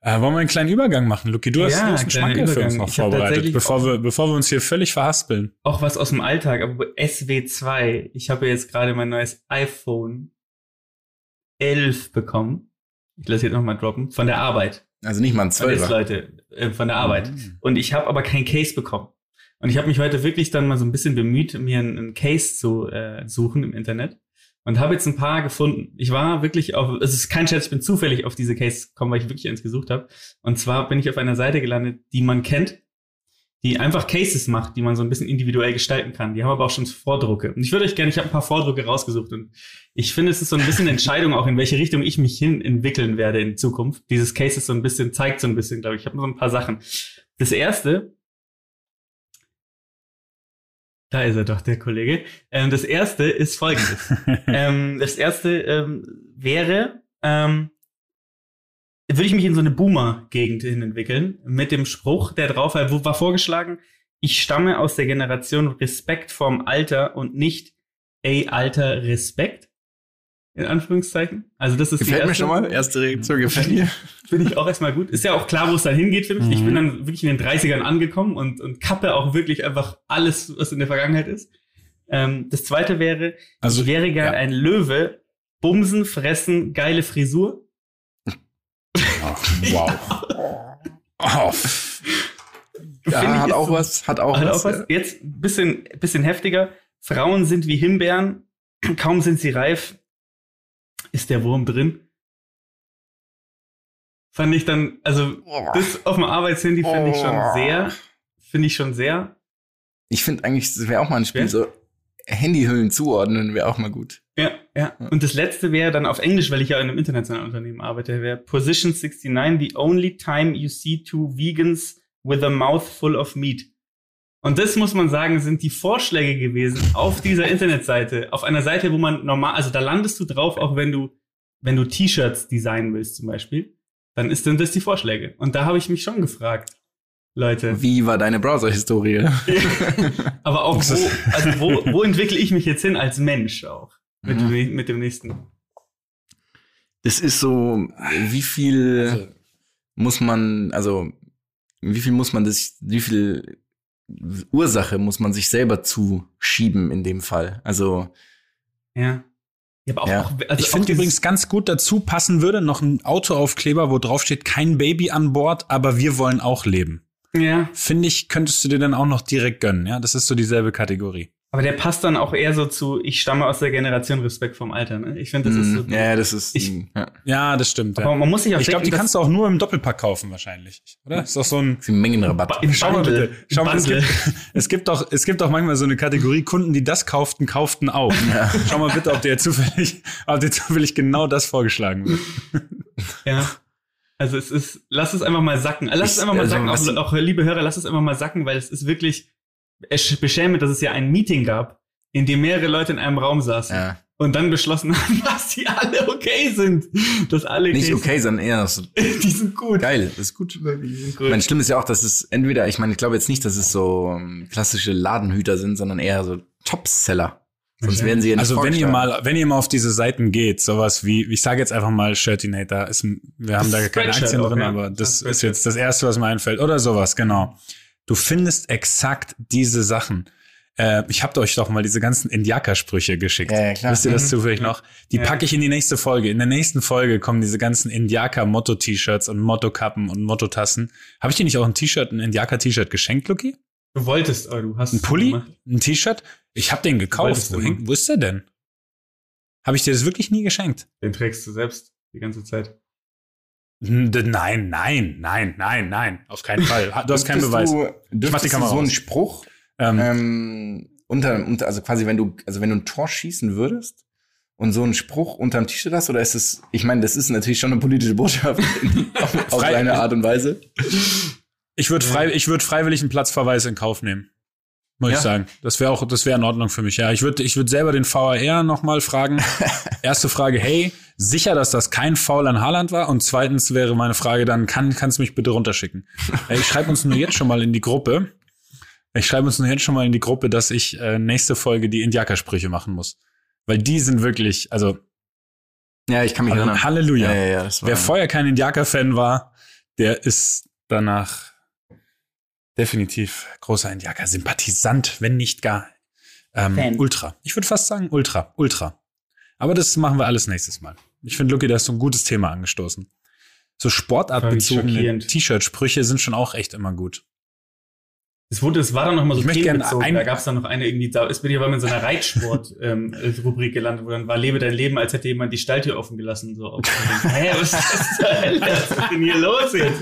Äh, wollen wir einen kleinen Übergang machen, Luki? Du hast,
Ja,
du hast einen Schmankerl für uns
Übergang.
noch
Ich
vorbereitet, bevor wir, bevor wir uns hier völlig verhaspeln.
Auch was aus dem Alltag, aber SW2. Ich habe jetzt gerade mein neues iPhone 11 bekommen. Ich lasse jetzt nochmal droppen. Von der Arbeit.
Also nicht mal ein
Und jetzt,
Zwölfer.
Leute, äh, von der Arbeit.
Mhm.
Und ich habe aber kein Case bekommen. Und ich habe mich heute wirklich dann mal so ein bisschen bemüht, mir einen, einen Case zu äh, suchen im Internet. Und habe jetzt ein paar gefunden. Ich war wirklich auf, es ist kein Scherz, ich bin zufällig auf diese Case gekommen, weil ich wirklich eins gesucht habe. Und zwar bin ich auf einer Seite gelandet, die man kennt, die einfach Cases macht, die man so ein bisschen individuell gestalten kann. Die haben aber auch schon Vordrucke. Und ich würde euch gerne, ich habe ein paar Vordrucke rausgesucht und ich finde, es ist so ein bisschen Entscheidung auch, in welche Richtung ich mich hin entwickeln werde in Zukunft. Dieses Case ist so ein bisschen, zeigt so ein bisschen, glaube ich. Ich habe so ein paar Sachen. Das erste, Da ist er doch, der Kollege. Ähm, das erste ist folgendes. ähm, das erste ähm, wäre, ähm, würde ich mich in so eine Boomer-Gegend hin entwickeln, mit dem Spruch, der drauf war, war vorgeschlagen, ich stamme aus der Generation Respekt vorm Alter und nicht, ey, Alter, Respekt. In Anführungszeichen. Also das ist
Gefällt
die
mir
erste,
schon mal. Erste Reaktion gefällt mir.
Finde ich auch erstmal gut. Ist ja auch klar, wo es dann hingeht für mich. Ich
Mhm.
bin dann wirklich in den 30ern angekommen und, und kappe auch wirklich einfach alles, was in der Vergangenheit ist. Ähm, das zweite wäre,
Also,
ich wäre gern
ja.
ein Löwe, bumsen, fressen, geile Frisur.
Oh, wow. Oh,
Ja,
Finde ich,
hat auch
so-
was, hat auch
Hat
was.
auch was. Jetzt ein bisschen, bisschen heftiger. Frauen sind wie Himbeeren. Kaum sind sie reif, ist der Wurm drin. Fand ich dann, also
Ja.
das auf dem Arbeitshandy finde ich schon
Oh.
sehr, finde ich schon sehr.
Ich finde eigentlich, das wäre auch mal ein Spiel,
Ja.
so Handyhüllen zuordnen wäre auch mal gut.
Ja, ja. Und das letzte wäre dann auf Englisch, weil ich ja in einem internationalen Unternehmen arbeite, wäre Position 69, the only time you see two vegans with a mouth full of meat. Und das muss man sagen, sind die Vorschläge gewesen auf dieser Internetseite, auf einer Seite, wo man normal, also da landest du drauf, auch wenn du, wenn du T-Shirts designen willst zum Beispiel, dann ist dann das die Vorschläge. Und da habe ich mich schon gefragt, Leute.
Wie war deine Browser-Historie?
Aber auch wo, also wo, wo entwickle ich mich jetzt hin als Mensch auch? Mit,
Mhm.
dem- mit dem nächsten.
Das ist so, wie viel
Also-
muss man, also wie viel muss man das, wie viel Ursache muss man sich selber zuschieben in dem Fall? Also
Ja. Ja, auch,
Ja.
auch also
ich finde übrigens ganz gut dazu passen würde noch ein Autoaufkleber, wo drauf steht, kein Baby an Bord, aber wir wollen auch leben.
Ja,
Finde ich, könntest du dir dann auch noch direkt gönnen, ja? Das ist so dieselbe Kategorie.
Aber der passt dann auch eher so zu, ich stamme aus der Generation Respekt vom Alter, ne? Ich finde, das ist so.
mh, ja, das ist
Ich-
ja,
Ja, das stimmt.
aber
Ja.
man muss sich auch
Ich glaube, die kannst du auch nur im Doppelpack kaufen wahrscheinlich, oder? Ist doch so ein
ist ein Mengenrabatt.
im
Schau mal bitte. Schau mal, es gibt, es gibt doch, es gibt doch manchmal so eine Kategorie Kunden, die das kauften, kauften auch. Schau mal bitte, ob dir zufällig, ob dir zufällig genau das vorgeschlagen wird.
Ja. Also es ist, lass es einfach mal sacken. Lass es
Ich-
einfach mal
also,
sacken, auch, auch liebe Hörer, lass es einfach mal sacken, weil es ist wirklich es beschämend, dass es ja ein Meeting gab, in dem mehrere Leute in einem Raum saßen
Ja.
und dann beschlossen haben, dass die alle okay sind. Dass alle
Nicht
sind.
okay, sondern eher so
Die sind gut.
geil, das ist gut.
Die sind gut.
Mein Schlimm ist ja auch, dass es entweder, ich meine, ich glaube jetzt nicht, dass es so ähm, klassische Ladenhüter sind, sondern eher so Topseller. Sonst werden sie ja nicht
Also wenn ihr mal, wenn ihr mal auf diese Seiten geht, sowas wie, ich sage jetzt einfach mal Shirtinator, ist, wir haben
Das
da keine Aktien
auch,
drin,
ja.
aber
Das
das
ist
jetzt das erste, was mir einfällt. Oder sowas, genau. Du findest exakt diese Sachen. Äh, ich habe euch doch mal diese ganzen Indiaker-Sprüche geschickt.
Ja, ja, klar.
Wisst ihr das
Mhm.
zufällig noch? Die
Ja.
packe ich in die nächste Folge. In der nächsten Folge kommen diese ganzen Indiaker-Motto-T-Shirts und Motto-Kappen und Motto-Tassen. Habe ich dir nicht auch ein T-Shirt, ein Indiaker-T-Shirt geschenkt, Luki?
Du wolltest, aber du hast
Ein Pulli?
gemacht.
Ein T-Shirt? Ich habe den gekauft. Wo, häng-
mal.
wo ist der denn? Habe ich dir das wirklich nie geschenkt?
Den trägst du selbst die ganze Zeit.
Nein, nein, nein, nein, nein. Auf keinen Fall. Du hast keinen Beweis.
Du,
mach die Kamera
so einen
aus.
Spruch
Ähm,
ähm, unter, unter, also quasi, wenn du, also wenn du ein Tor schießen würdest und so einen Spruch unterm T-Shirt hast, oder ist es, ich meine, das ist natürlich schon eine politische Botschaft auf, auf seine Art und Weise.
ich würde frei, ich freiwillig einen Platzverweis in Kauf nehmen. Muss
Ja.
ich sagen. Das wäre auch, das wäre in Ordnung für mich. Ja, ich würde, ich würde selber den VAR nochmal fragen. Erste Frage, hey, sicher, dass das kein Foul an Haaland war? Und zweitens wäre meine Frage dann, kann, kannst du mich bitte runterschicken? Ich schreibe uns nur jetzt schon mal in die Gruppe. Ich schreibe uns nur jetzt schon mal in die Gruppe, dass ich äh, nächste Folge die Indiaker-Sprüche machen muss. Weil die sind wirklich, also
Ja, ich kann mich erinnern.
Halleluja.
Ja, ja,
Wer vorher kein Indiaker-Fan war, der ist danach definitiv großer Indiaker-Sympathisant, wenn nicht gar ähm. Ultra. Ich würde fast sagen Ultra, Ultra. Aber das machen wir alles nächstes Mal. Ich finde, Lucky, da ist so ein gutes Thema angestoßen. So sportartbezogene. T-Shirt-Sprüche sind schon auch echt immer gut.
Es wurde, es war dann noch mal so
Ich möchte gerne
themenbezogen. Da gab es dann noch eine irgendwie, da ist bin ich aber in so einer Reitsport-Rubrik gelandet, wo dann war, lebe dein Leben, als hätte jemand die Stalltür offen gelassen. So, denk, Hä, was ist das? Was ist denn hier los jetzt?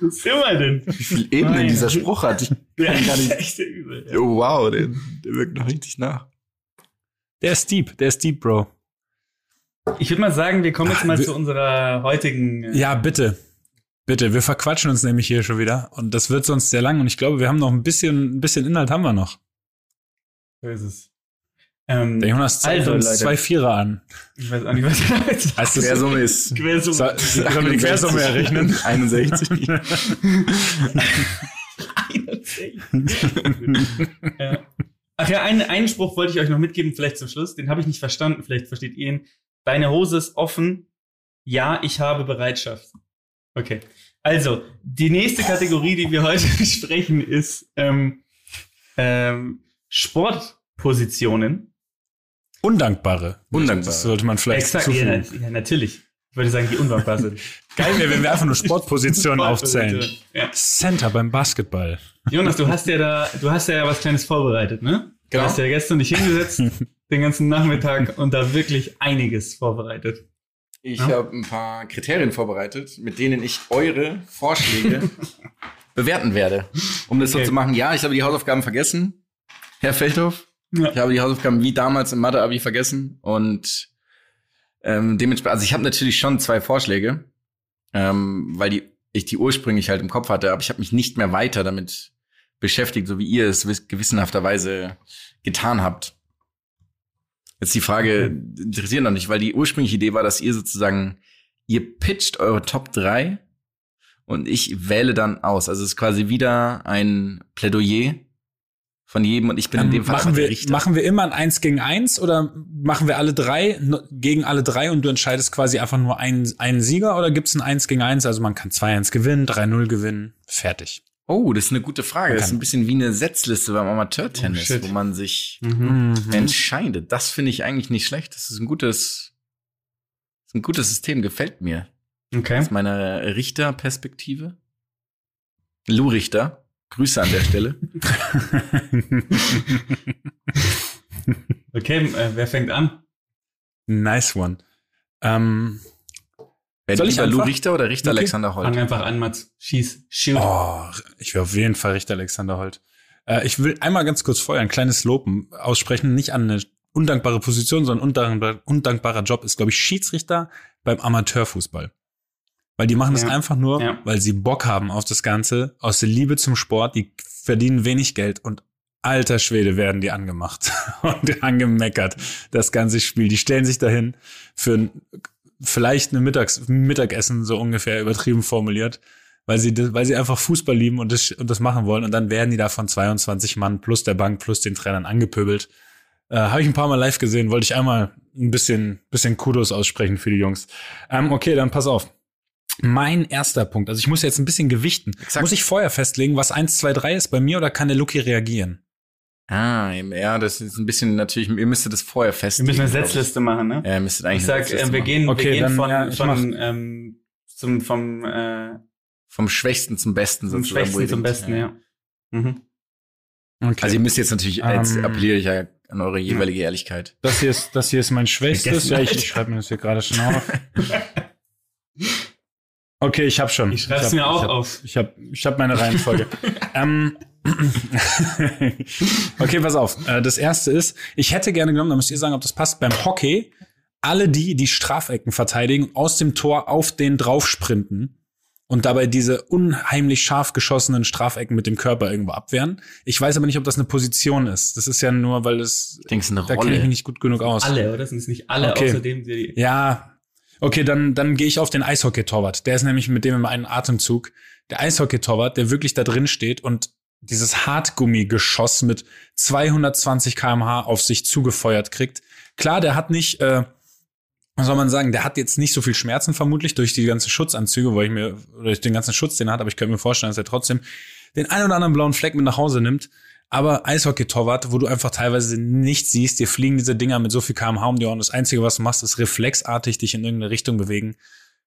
Was sind wir denn?
wie viele Ebenen
Nein.
dieser Spruch hat. Ich,
Ja,
kann gar
ist
nicht-
echt übel. Ja.
oh, wow, der, der wirkt noch richtig nach.
Der ist deep, der ist deep, Bro.
Ich würde mal sagen, wir kommen jetzt
Ach,
mal
wir-
zu unserer heutigen. äh,
Ja, bitte. Bitte, wir verquatschen uns nämlich hier schon wieder und das wird sonst sehr lang und ich glaube, wir haben noch ein bisschen, ein bisschen Inhalt haben wir noch.
So ist es. Ähm,
Der Jonas zeigt
also,
uns
Leute.
zwei Vierer an.
ich weiß auch nicht, was er
Heißt das,
Quersumme ist
Quersumme.
Soll- Sollen wir die Quersumme errechnen?
61.
ja. Ach ja, einen, einen Spruch wollte ich euch noch mitgeben, vielleicht zum Schluss. Den habe ich nicht verstanden, vielleicht versteht ihr ihn. Deine Hose ist offen. Ja, ich habe Bereitschaft. Okay. Also, die nächste Kategorie, die wir heute besprechen, ist ähm, ähm, Sportpositionen.
Undankbare.
Undankbare.
Das sollte man vielleicht
Exakt, ja,
zufügen.
na- ja, natürlich. Ich würde sagen, die unwankbar sind.
Geil wäre, wenn wir einfach nur Sportpositionen aufzählen.
Ja.
Center beim Basketball.
Jonas, du hast ja da, du hast ja was Kleines vorbereitet, ne? Du
Genau.
hast ja gestern dich hingesetzt, den ganzen Nachmittag und da wirklich einiges vorbereitet.
Ich
Ja.
habe ein paar Kriterien vorbereitet, mit denen ich eure Vorschläge bewerten werde. Um das
Okay.
so zu machen, ja, ich habe die Hausaufgaben vergessen, Herr Feldhoff.
Ja.
Ich habe die Hausaufgaben wie damals im Mathe-Abi vergessen und ähm, dementsprechend, also ich habe natürlich schon zwei Vorschläge, ähm, weil die, ich die ursprünglich halt im Kopf hatte, aber ich habe mich nicht mehr weiter damit beschäftigt, so wie ihr es wiss- gewissenhafterweise getan habt. Jetzt die Frage interessiert noch nicht, weil die ursprüngliche Idee war, dass ihr sozusagen, ihr pitcht eure Top 3 und ich wähle dann aus. Also es ist quasi wieder ein Plädoyer von jedem und ich bin in
Ähm,
dem Fall
machen, wir,
Richter.
machen wir immer ein Eins gegen Eins oder machen wir alle drei gegen alle drei und du entscheidest quasi einfach nur einen, einen Sieger oder gibt es ein Eins gegen Eins? Also man kann 2-1 gewinnen, 3-0 gewinnen, fertig.
Oh, das ist eine gute Frage. Das ist ein bisschen wie eine Setzliste beim Amateurtennis,
Oh,
wo man sich
Mhm.
entscheidet. Das finde ich eigentlich nicht schlecht. Das ist ein gutes, ist ein gutes System, gefällt mir.
Okay.
Aus meiner Richterperspektive. Lou Richter, Grüße an der Stelle.
Okay, äh, wer fängt an?
nice one. Ähm,
Wer
Soll ich
lieber Lou? Richter oder Richter
Okay.
Alexander
Fang
Holt?
einfach an, Mats. Schieß. Shoot.
oh, ich will auf jeden Fall Richter Alexander Holt. Äh, ich will einmal ganz kurz vorher ein kleines Lob aussprechen, nicht an eine undankbare Position, sondern undankbar, undankbarer Job ist, glaube ich, Schiedsrichter beim Amateurfußball. Weil die machen das
Ja.
einfach nur,
Ja.
weil sie Bock haben auf das Ganze, aus der Liebe zum Sport, die verdienen wenig Geld und alter Schwede werden die angemacht und angemeckert, das ganze Spiel. Die stellen sich dahin für ein, vielleicht eine Mittags Mittagessen, so ungefähr übertrieben formuliert, weil sie, weil sie einfach Fußball lieben und das, und das machen wollen. Und dann werden die da von 22 Mann plus der Bank plus den Trainern angepöbelt. Äh, Habe ich ein paar Mal live gesehen, wollte ich einmal ein bisschen, bisschen Kudos aussprechen für die Jungs. Ähm, okay, dann pass auf. Mein erster Punkt, also ich muss jetzt ein bisschen gewichten.
Exakt.
Muss ich vorher festlegen, was 1, 2, 3 ist bei mir oder kann der Lucky reagieren?
Ah, ja, das ist ein bisschen natürlich, ihr müsstet das vorher
Wir
festlegen.
müssen eine. Setzliste machen, ne?
Ja, ihr müsstet eigentlich
ich sag,
Setzliste
äh, wir
machen.
gehen,
Okay,
wir gehen
dann,
von,
ja, ich
von ähm, zum, vom, äh,
vom Schwächsten zum Besten
zum
sozusagen. wo ihr
Schwächsten zum Besten, ja. Mhm.
Okay.
Also ihr müsst jetzt natürlich, jetzt
Ähm,
appelliere ich ja an eure jeweilige Ehrlichkeit.
das hier ist, das hier ist mein Schwächstes. Ja, ich, ich schreibe mir das hier gerade schon auf. Okay, ich habe schon.
Ich schreib's
hab-
mir auch
ich hab,
auf.
Ich habe ich hab meine Reihenfolge. ähm, okay, pass auf. Äh, Das erste ist, ich hätte gerne genommen, da müsst ihr sagen, ob das passt, beim Hockey alle die, die Strafecken verteidigen, aus dem Tor auf den drauf sprinten und dabei diese unheimlich scharf geschossenen Strafecken mit dem Körper irgendwo abwehren. Ich weiß aber nicht, ob das eine Position ist. Das ist ja nur, weil es,
Ich denke, es ist eine
da kenne ich mich nicht gut genug aus.
Alle, oder? Sind es nicht alle,
Okay.
außerdem die.
Ja, okay, dann, dann gehe ich auf den Eishockey-Torwart. Der ist nämlich mit dem immer einen Atemzug. Der Eishockey-Torwart, der wirklich da drin steht und dieses Hartgummi-Geschoss mit 220 kmh auf sich zugefeuert kriegt. Klar, der hat nicht, äh, was soll man sagen, der hat jetzt nicht so viel Schmerzen vermutlich durch die ganzen Schutzanzüge, weil ich mir, durch den ganzen Schutz, den er hat, aber ich könnte mir vorstellen, dass er trotzdem den einen oder anderen blauen Fleck mit nach Hause nimmt. Aber Eishockey-Torwart, wo du einfach teilweise nichts siehst, dir fliegen diese Dinger mit so viel kmh um die Ohren. Das Einzige, was du machst, ist reflexartig dich in irgendeine Richtung bewegen.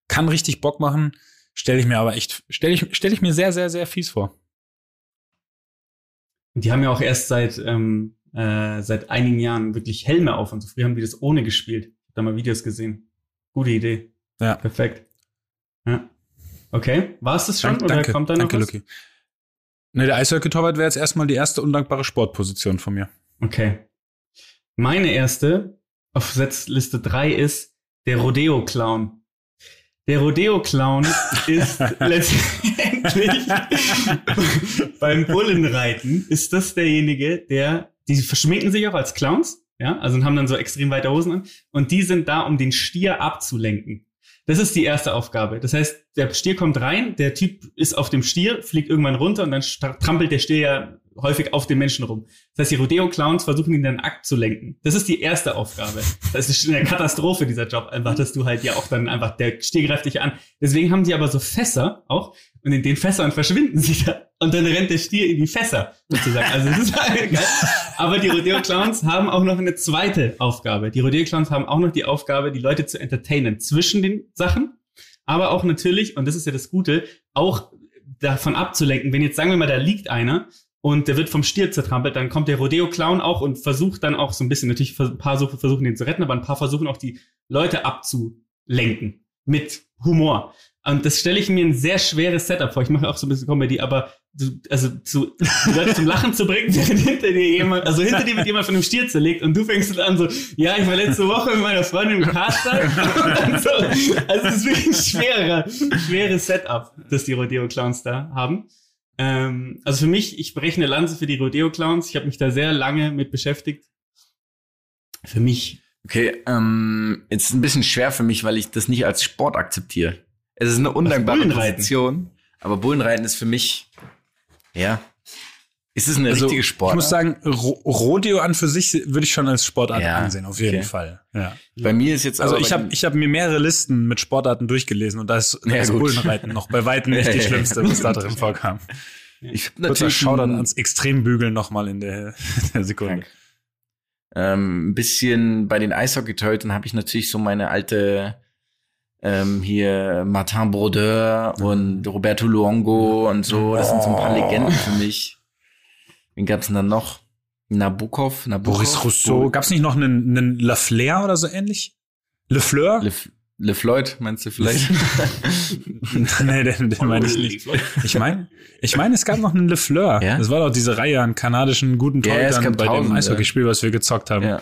Kann richtig Bock machen, stelle ich mir aber echt, stelle ich, stell ich mir sehr, sehr, sehr fies vor.
Die haben ja auch erst seit, ähm, äh, seit einigen Jahren wirklich Helme auf und so früher haben die das ohne gespielt. Ich hab da mal Videos gesehen. Gute Idee.
Ja.
Perfekt. Ja. Okay, war es das schon
Dank-
oder
danke,
kommt da noch
danke,
was?
Lucky. Ne, der Eishockey-Torwart wäre jetzt erstmal die erste undankbare Sportposition von mir.
Okay. Meine erste auf Setzliste 3 ist der Rodeo-Clown. Der Rodeo-Clown ist letztendlich beim Bullenreiten ist das derjenige, der die verschminken sich auch als Clowns, ja, also haben dann so extrem weite Hosen an. Und die sind da, um den Stier abzulenken. Das ist die erste Aufgabe. Das heißt, der Stier kommt rein, der Typ ist auf dem Stier, fliegt irgendwann runter und dann trampelt der Stier ja häufig auf den Menschen rum. Das heißt, die Rodeo-Clowns versuchen ihn dann Akt zu lenken. Das ist die erste Aufgabe. Das ist eine Katastrophe, dieser Job, einfach, dass du halt ja auch dann einfach, der Stier greift dich an. Deswegen haben die aber so Fässer auch und in den Fässern verschwinden sie da. Und dann rennt der Stier in die Fässer, sozusagen. Also das ist halt geil. Aber die Rodeo-Clowns haben auch noch eine zweite Aufgabe. Die Rodeo-Clowns haben auch noch die Aufgabe, die Leute zu entertainen zwischen den Sachen. Aber auch natürlich, und das ist ja das Gute, auch davon abzulenken, wenn jetzt sagen wir mal, da liegt einer und der wird vom Stier zertrampelt, dann kommt der Rodeo-Clown auch und versucht dann auch so ein bisschen, natürlich ein paar versuchen den zu retten, aber ein paar versuchen auch die Leute abzulenken mit Humor. Und das stelle ich mir ein sehr schweres Setup vor. Ich mache auch so ein bisschen Comedy, aber du, also zu, die Leute zum Lachen zu bringen, während hinter dir jemand, also hinter dir wird jemand von einem Stier zerlegt und du fängst dann an so, ja, ich war letzte Woche mit meiner Freundin im dann so, also es ist wirklich ein schwerer, schweres Setup, das die Rodeo-Clowns da haben. Ähm, also für mich, ich breche eine Lanze für die Rodeo-Clowns. Ich habe mich da sehr lange mit beschäftigt. Für mich
Okay, ähm, jetzt ist ein bisschen schwer für mich, weil ich das nicht als Sport akzeptiere. Es ist eine undankbare? Position, aber Bullenreiten ist für mich, ja, ist es eine
Also,
richtige Sport?
Ich muss sagen, Ro Rodeo an für sich würde ich schon als Sportart
Ja,
ansehen, auf jeden
okay.
Fall. Ja.
Bei mir ist jetzt
Also ich habe ich hab mir mehrere Listen mit Sportarten durchgelesen und da ist
Ja,
das. Bullenreiten noch bei weitem nicht die schlimmste, was da drin vorkam.
ich hab
Kurzer
natürlich
Shoutout
ein,
ans Extrembügeln nochmal in der, in der Sekunde.
Krank. ähm, ein bisschen bei den Eishockey-Torhütern habe ich natürlich so meine alte ähm, hier Martin Brodeur und Roberto Luongo und so. Das sind so ein paar Legenden für mich. Wen gab's denn dann noch? Nabokov, Nabokov
Boris Rousseau. Gab's nicht noch einen, einen Lafleur oder so ähnlich? Le Fleur?
Le, Le Floyd, meinst du vielleicht?
nee, den, den meine ich nicht. Ich meine, ich meine, es gab noch einen Le Fleur.
Ja?
Das war doch diese Reihe an kanadischen guten
Ja,
Torhütern
gab
bei dem
tausende.
Eishockeyspiel, was wir gezockt haben.
ja.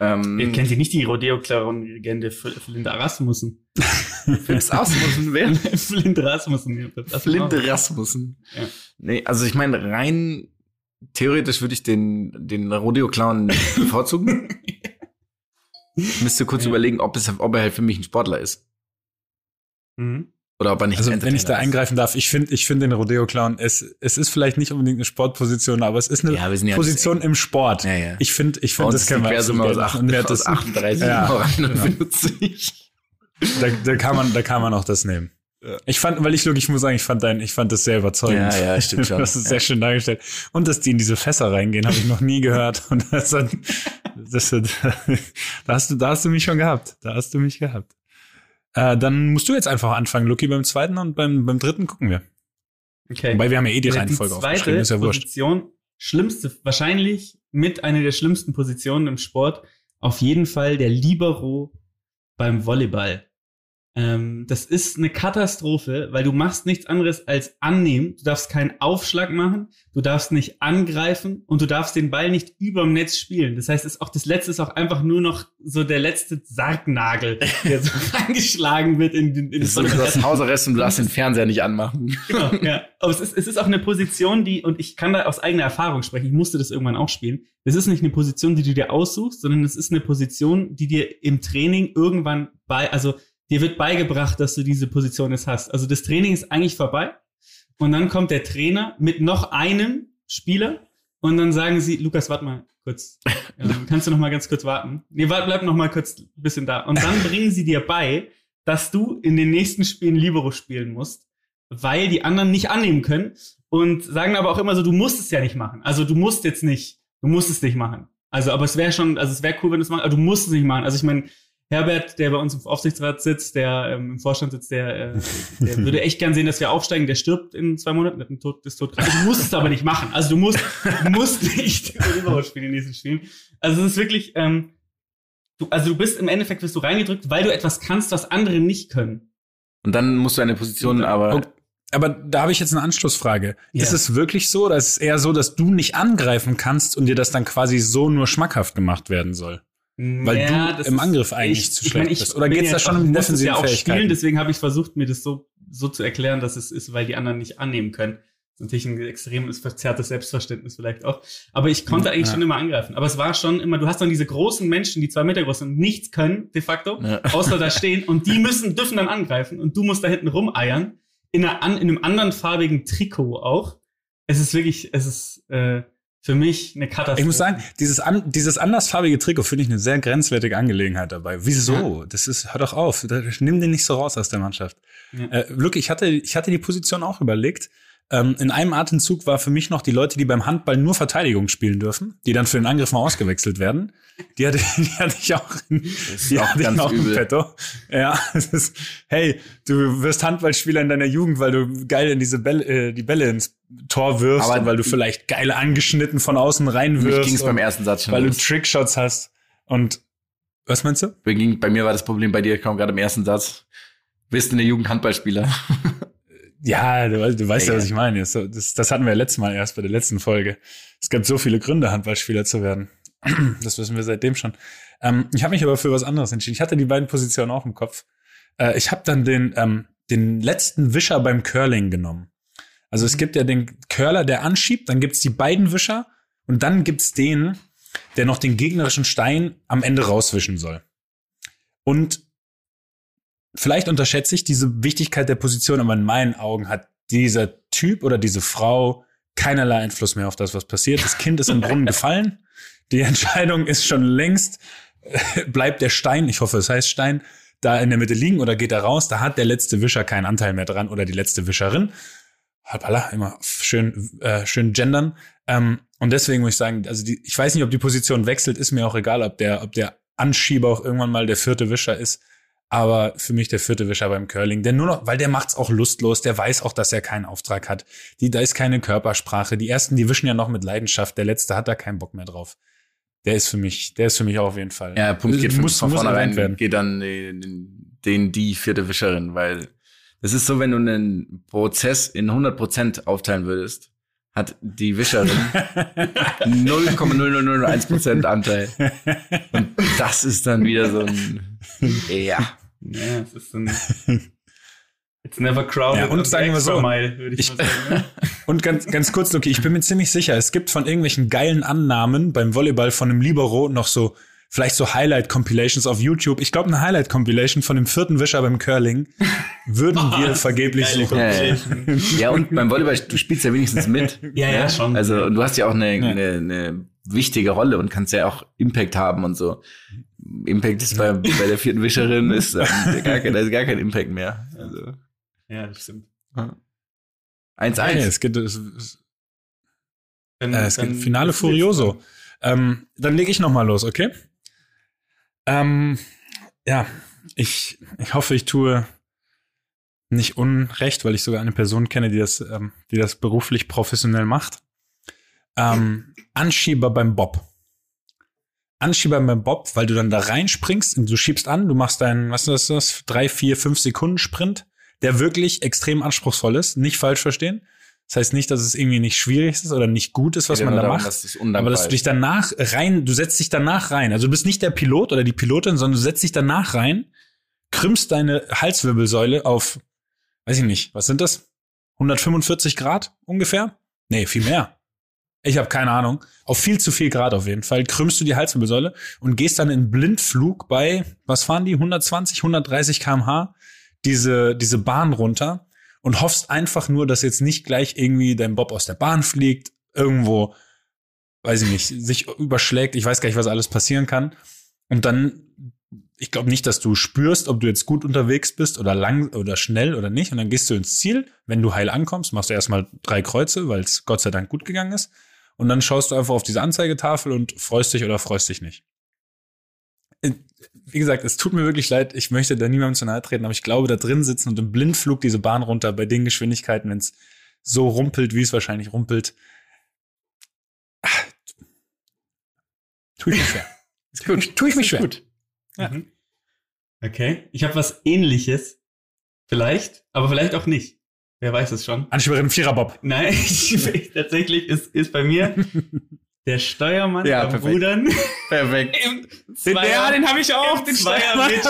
Ähm,
Ihr kennt ihr nicht die Rodeo-Clown-Legende Flint Rasmussen?
Flips Rasmussen, wer?
Flint Rasmussen. ja,
Flint. Rasmussen.
Ja.
Nee, also ich meine, rein theoretisch würde ich den, den Rodeo-Clown bevorzugen. Ich müsste kurz
Ja.
überlegen, ob, es, ob er halt für mich ein Sportler ist.
Mhm.
Oder ob er nicht
Also, wenn ich da
ist.
eingreifen darf, ich finde, ich finde den Rodeo-Clown, es, es ist vielleicht nicht unbedingt eine Sportposition, aber es ist eine
Ja, ja
Position im Sport.
Ja, ja.
Ich finde, ich finde, das
die Quersumme
absolut
aus,
gerne machen. Und wer
acht-
das-
aus 38
Ja, genau.
51.
Da, da kann man, da kann man auch das nehmen. Ich fand, weil ich wirklich, ich muss sagen, ich fand dein, ich fand das sehr überzeugend.
Ja, ja, stimmt schon.
Das ist
Ja.
sehr schön dargestellt. Und dass die in diese Fässer reingehen, habe ich noch nie gehört. Und das, hat, das, hat, da hast du, da hast du mich schon gehabt. Da hast du mich gehabt. Äh, dann musst du jetzt einfach anfangen, Lucky, beim zweiten und beim, beim dritten gucken wir.
Okay.
Wobei wir haben ja eh die
Also
Reihenfolge
zweite
aufgeschrieben, ist ja wurscht.
Position, schlimmste, wahrscheinlich mit einer der schlimmsten Positionen im Sport, auf jeden Fall der Libero beim Volleyball. Ähm, das ist eine Katastrophe, weil du machst nichts anderes als annehmen. Du darfst keinen Aufschlag machen, du darfst nicht angreifen und du darfst den Ball nicht überm Netz spielen. Das heißt, es ist auch das letzte ist auch einfach nur noch so der letzte Sargnagel, der so angeschlagen wird in den in
Das ist so, du hast Hausarrest und du darfst den Fernseher nicht anmachen.
Genau, ja. Aber es ist, es ist auch eine Position, die, und ich kann da aus eigener Erfahrung sprechen, ich musste das irgendwann auch spielen. Es ist nicht eine Position, die du dir aussuchst, sondern es ist eine Position, die dir im Training irgendwann bei, also dir wird beigebracht, dass du diese Position jetzt hast. Also das Training ist eigentlich vorbei. Und dann kommt der Trainer mit noch einem Spieler und dann sagen sie, Lukas, warte mal kurz. Ähm, kannst du noch mal ganz kurz warten? Nee, warte, bleib noch mal kurz ein bisschen da. Und dann bringen sie dir bei, dass du in den nächsten Spielen Libero spielen musst, weil die anderen nicht annehmen können und sagen aber auch immer so, du musst es ja nicht machen. Also du musst jetzt nicht, du musst es nicht machen. Also, aber es wäre schon, also es wäre cool, wenn du es machst, aber du musst es nicht machen. Also ich meine, Herbert, der bei uns im Aufsichtsrat sitzt, der ähm, im Vorstand sitzt, der, äh, der würde echt gern sehen, dass wir aufsteigen. Der stirbt in zwei Monaten, einen Tod, ist todkrank. Du musst es aber nicht machen. Also du musst, du musst nicht Libero spielen in diesen Spielen. Also es ist wirklich, ähm, du, also du bist im Endeffekt wirst du reingedrückt, weil du etwas kannst, was andere nicht können.
Und dann musst du eine Position aber.
Okay. Aber da habe ich jetzt eine Anschlussfrage.
Ja.
Ist es wirklich so oder ist es eher so, dass du nicht angreifen kannst und dir das dann quasi so nur schmackhaft gemacht werden soll? Weil du
das
im
ist-
Angriff eigentlich zu schlecht
mein,
bist. Oder
bin
geht's da schon um
es ja auch
Fähigkeiten?
Spielen, deswegen habe ich versucht, mir das so, so zu erklären, dass es ist, weil die anderen nicht annehmen können. Natürlich ein extremes verzerrtes Selbstverständnis vielleicht auch. Aber ich konnte eigentlich
Ja.
schon immer angreifen. Aber es war schon immer, du hast dann diese großen Menschen, die zwei Meter groß sind und nichts können, de facto,
Ja.
außer da stehen und die müssen, dürfen dann angreifen und du musst da hinten rumeiern. In, einer, in einem anderen farbigen Trikot auch. Es ist wirklich, es ist äh, für mich eine Katastrophe.
Ich muss sagen, dieses, an, dieses andersfarbige Trikot finde ich eine sehr grenzwertige Angelegenheit dabei. Wieso? Das ist, hör doch auf. Nimm den nicht so raus aus der Mannschaft.
Ja.
Äh, wirklich, ich hatte, ich hatte die Position auch überlegt. Ähm, in einem Atemzug war für mich noch die Leute, die beim Handball nur Verteidigung spielen dürfen, die dann für den Angriff mal ausgewechselt werden. Die hatte, die hatte ich auch, in,
ist
die
auch
hatte ich
ganz
auch im
übel.
Petto. Ja, es ist, hey, du wirst Handballspieler in deiner Jugend, weil du geil in diese Bälle, äh, die Bälle ins Tor wirfst
Aber
weil du vielleicht geil angeschnitten von außen
Mich
reinwirfst.
ging es beim ersten Satz schon
weil du
los.
Trickshots hast. Und was meinst du?
Bei, mir war das Problem, bei dir kam gerade im ersten Satz. Bist in der Jugend Handballspieler.
Ja, du, du weißt ja,
Ja,
was ich meine. Das, das hatten wir ja letztes Mal erst bei der letzten Folge. Es gab so viele Gründe, Handballspieler zu werden. Das wissen wir seitdem schon. Ähm, ich habe mich aber für was anderes entschieden. Ich hatte die beiden Positionen auch im Kopf. Äh, ich habe dann den, ähm, den letzten Wischer beim Curling genommen. Also es gibt ja den Curler, der anschiebt, dann gibt's die beiden Wischer und dann gibt's den, der noch den gegnerischen Stein am Ende rauswischen soll. Und vielleicht unterschätze ich diese Wichtigkeit der Position, aber in meinen Augen hat dieser Typ oder diese Frau keinerlei Einfluss mehr auf das, was passiert. Das Kind ist im Brunnen gefallen. Die Entscheidung ist schon längst, bleibt der Stein, ich hoffe, es heißt Stein, da in der Mitte liegen oder geht er raus? Da hat der letzte Wischer keinen Anteil mehr dran oder die letzte Wischerin. Hoppala, immer schön, äh, schön gendern. Ähm, und deswegen muss ich sagen, also die, ich weiß nicht, ob die Position wechselt, ist mir auch egal, ob der, ob der Anschieber auch irgendwann mal der vierte Wischer ist. Aber für mich der vierte Wischer beim Curling, der nur noch, weil der macht's auch lustlos, der weiß auch, dass er keinen Auftrag hat. Die, da ist keine Körpersprache. Die ersten, die wischen ja noch mit Leidenschaft. Der letzte hat da keinen Bock mehr drauf. Der ist für mich, der ist für mich auch auf jeden Fall.
Ja, Punkt geht
muss,
von
muss
vornherein
werden.
geht dann den, den die vierte Wischerin, weil das ist so, wenn du einen Prozess in 100% aufteilen würdest, hat die Wischerin 0,0001% Anteil. Und das ist dann wieder so ein, ja.
Ja, es ist ein. It's never crowded.
Ja, und sagen wir so,
Mile, würde ich,
ich-
mal sagen.
Und ganz, ganz kurz, Luki, ich bin mir ziemlich sicher, es gibt von irgendwelchen geilen Annahmen beim Volleyball von einem Libero noch so, vielleicht so Highlight-Compilations auf YouTube. Ich glaube, eine Highlight-Compilation von dem vierten Wischer beim Curling würden
Oh,
wir vergeblich
geile
suchen.
Ja, ja. Ja, und beim Volleyball, du spielst ja wenigstens mit.
Ja, ja, schon.
Also, und du hast ja auch eine,
Ja.
eine, eine wichtige Rolle und kannst ja auch Impact haben und so. Impact ist bei, bei der vierten Wischerin ist ähm, gar kein, da ist gar kein Impact mehr. Also
Ja, das stimmt.
1-1.
Ja, es geht, es, es,
Dann,
äh, es
dann-
geht Finale Furioso. Ähm, dann lege ich noch mal los, okay? Ähm, ja, ich, ich hoffe, ich tue nicht unrecht, weil ich sogar eine Person kenne, die das, ähm, die das beruflich professionell macht. Ähm, Anschieber beim Bob. Anschieber beim Bob, weil du dann da reinspringst und du schiebst an, du machst deinen, was ist das, drei, vier, fünf Sekunden Sprint, der wirklich extrem anspruchsvoll ist, nicht falsch verstehen. Das heißt nicht, dass es irgendwie nicht schwierig ist oder nicht gut ist, was man da
darum,
macht.
undankbar
Aber dass du dich danach rein, du setzt dich danach rein. Also du bist nicht der Pilot oder die Pilotin, sondern du setzt dich danach rein, krümmst deine Halswirbelsäule auf, weiß ich nicht, was sind das? 145 Grad ungefähr? Nee, viel mehr. Ich habe keine Ahnung. Auf viel zu viel Grad auf jeden Fall. Krümmst du die Halswirbelsäule und gehst dann in Blindflug bei, was fahren die? 120, 130 kmh diese, diese Bahn runter und hoffst einfach nur, dass jetzt nicht gleich irgendwie dein Bob aus der Bahn fliegt, irgendwo weiß ich nicht, sich überschlägt. Ich weiß gar nicht, was alles passieren kann. Und dann, ich glaube nicht, dass du spürst, ob du jetzt gut unterwegs bist oder lang oder schnell oder nicht. Und dann gehst du ins Ziel. Wenn du heil ankommst, machst du erstmal drei Kreuze, weil es Gott sei Dank gut gegangen ist. Und dann schaust du einfach auf diese Anzeigetafel und freust dich oder freust dich nicht. Äh, Wie gesagt, es tut mir wirklich leid. Ich möchte da niemandem zu nahe treten, aber ich glaube, da drin sitzen und im Blindflug diese Bahn runter bei den Geschwindigkeiten, wenn es so rumpelt, wie es wahrscheinlich rumpelt, Tue ich mich schwer.
Ist gut.
Tue ich mich schwer.
Gut.
Ja.
Mhm. Okay. Ich habe was ähnliches. Vielleicht, aber vielleicht auch nicht. Wer weiß es schon.
Anschieberin Viererbob.
Nein, ich, tatsächlich ist, ist bei mir der Steuermann
Ja,
am
perfekt.
Rudern
Perfekt.
im Zweier,
habe ich
im Zweier mit,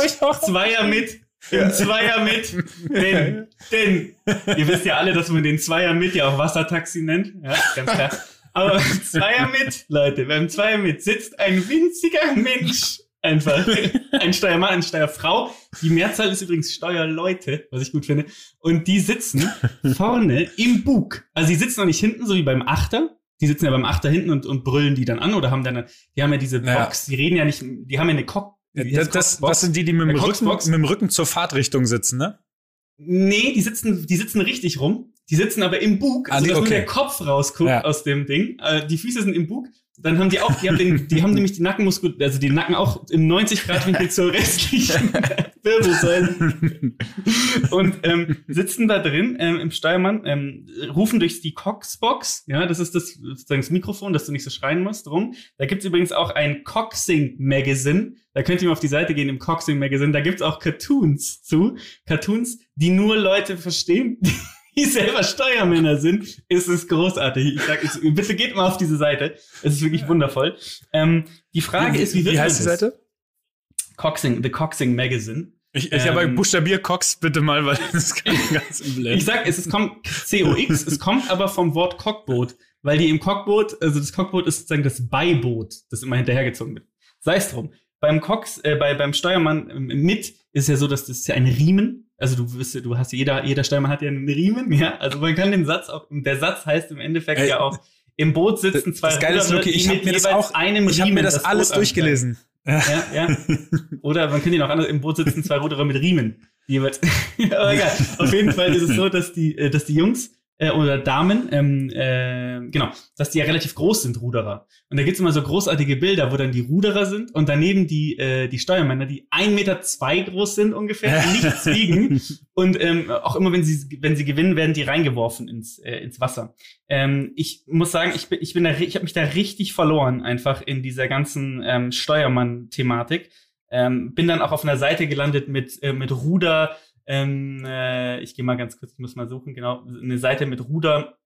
Zweier mit im Zweier mit. Denn, denn, ihr wisst ja alle, dass man den Zweier mit ja auch Wassertaxi nennt. Ja, ganz klar. Aber beim Zweier mit, Leute, beim Zweier mit sitzt ein winziger Mensch. Einfach. Ein Steuermann, eine Steuerfrau. Die Mehrzahl ist übrigens Steuerleute, was ich gut finde. Und die sitzen vorne im Bug. Also die sitzen noch nicht hinten, so wie beim Achter. Die sitzen ja beim Achter hinten und, und brüllen die dann an oder haben dann, die haben ja diese
Ja.
Box, die reden ja nicht, die haben ja eine Cock.
Das, das, das sind die, die mit dem, Rücken, mit dem Rücken zur Fahrtrichtung sitzen, ne?
Nee, die sitzen, die sitzen richtig rum. Die sitzen aber im Bug,
Ah,
also dass nur
okay.
der Kopf rausguckt
Ja.
aus dem Ding. Äh, die Füße sind im Bug. Dann haben die auch, die haben, den, die haben nämlich die Nackenmuskel, also die Nacken auch im 90 Grad Winkel zur restlichen Wirbelsäule. Und ähm, sitzen da drin ähm, im Steuermann, ähm, rufen durch die Coxbox, ja, das ist das sozusagen das Mikrofon, dass du nicht so schreien musst, rum. Da gibt's übrigens auch ein Coxing Magazine, da könnt ihr mal auf die Seite gehen im Coxing Magazine, da gibt's auch Cartoons zu, Cartoons, die nur Leute verstehen, die selber Steuermänner sind, ist es großartig. Ich sag, ich, bitte geht mal auf diese Seite, es ist wirklich wundervoll. Ähm, die Frage ist, wie wird
Wie
man
heißt die
das?
Seite?
Coxing, The Coxing Magazine.
Ich, ich
Ähm,
aber buchstabier Cox bitte mal, weil das kann ganz im
Ich sag, es, es kommt COX, es kommt aber vom Wort Cockboot, weil die im Cockboot, also das Cockboot ist sozusagen das Beiboot, das immer hinterhergezogen wird. Sei es drum. Beim Cox, äh, bei, beim Steuermann ähm, mit ist ja so, dass das ist ja ein Riemen. Also du wirst, ja- du hast ja- jeder, jeder Steuermann hat ja einen Riemen, ja. Also man kann den Satz auch, der Satz heißt im Endeffekt
Ey,
ja auch, im Boot sitzen zwei
das Geile ist, Luki, ich
die
hab
mit
mir das auch-
einem
Ich habe mir
Riemen
das alles
Boot
durchgelesen.
ja, ja. Oder man könnte ihn auch anders, im Boot sitzen zwei Ruderer mit Riemen. Jeweils, aber egal. Auf jeden Fall ist es so, dass die, äh, dass die Jungs äh, oder Damen, ähm, äh, genau, dass die ja relativ groß sind, Ruderer. Und da gibt's immer so großartige Bilder, wo dann die Ruderer sind und daneben die, äh, die Steuermänner, die ein Meter zwei groß sind ungefähr, nichts wiegen. Und ähm, auch immer, wenn sie, wenn sie gewinnen, werden die reingeworfen ins, äh, ins Wasser. Ähm, ich muss sagen, ich bin, ich bin da, ich habe mich da richtig verloren, einfach in dieser ganzen ähm, Steuermann-Thematik. Ähm, bin dann auch auf einer Seite gelandet mit, äh, mit Ruder. Ähm, äh, ich gehe mal ganz kurz, ich muss mal suchen, genau, eine Seite mit Ruder,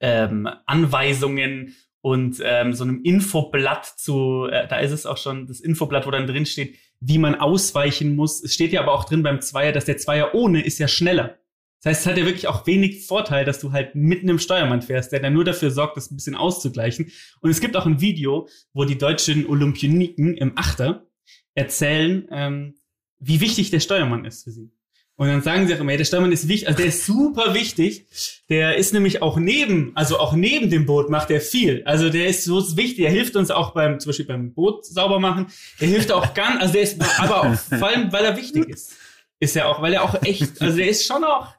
ähm, Anweisungen und ähm, so einem Infoblatt zu, äh, da ist es auch schon, das Infoblatt, wo dann drin steht, wie man ausweichen muss. Es steht ja aber auch drin beim Zweier, dass der Zweier ohne ist ja schneller. Das heißt, es hat ja wirklich auch wenig Vorteil, dass du halt mitten im Steuermann fährst, der dann nur dafür sorgt, das ein bisschen auszugleichen. Und es gibt auch ein Video, wo die deutschen Olympioniken im Achter erzählen, ähm, wie wichtig der Steuermann ist für sie. Und dann sagen sie auch immer, ja, der Steuermann ist wichtig, also der ist super wichtig. Der ist nämlich auch neben, also auch neben dem Boot macht er viel. Also der ist so wichtig, der hilft uns auch beim, zum Beispiel beim Boot sauber machen. Der hilft auch ganz, also der ist, aber auch vor allem, weil er wichtig ist. Ist er auch, weil er auch echt, also der ist schon auch,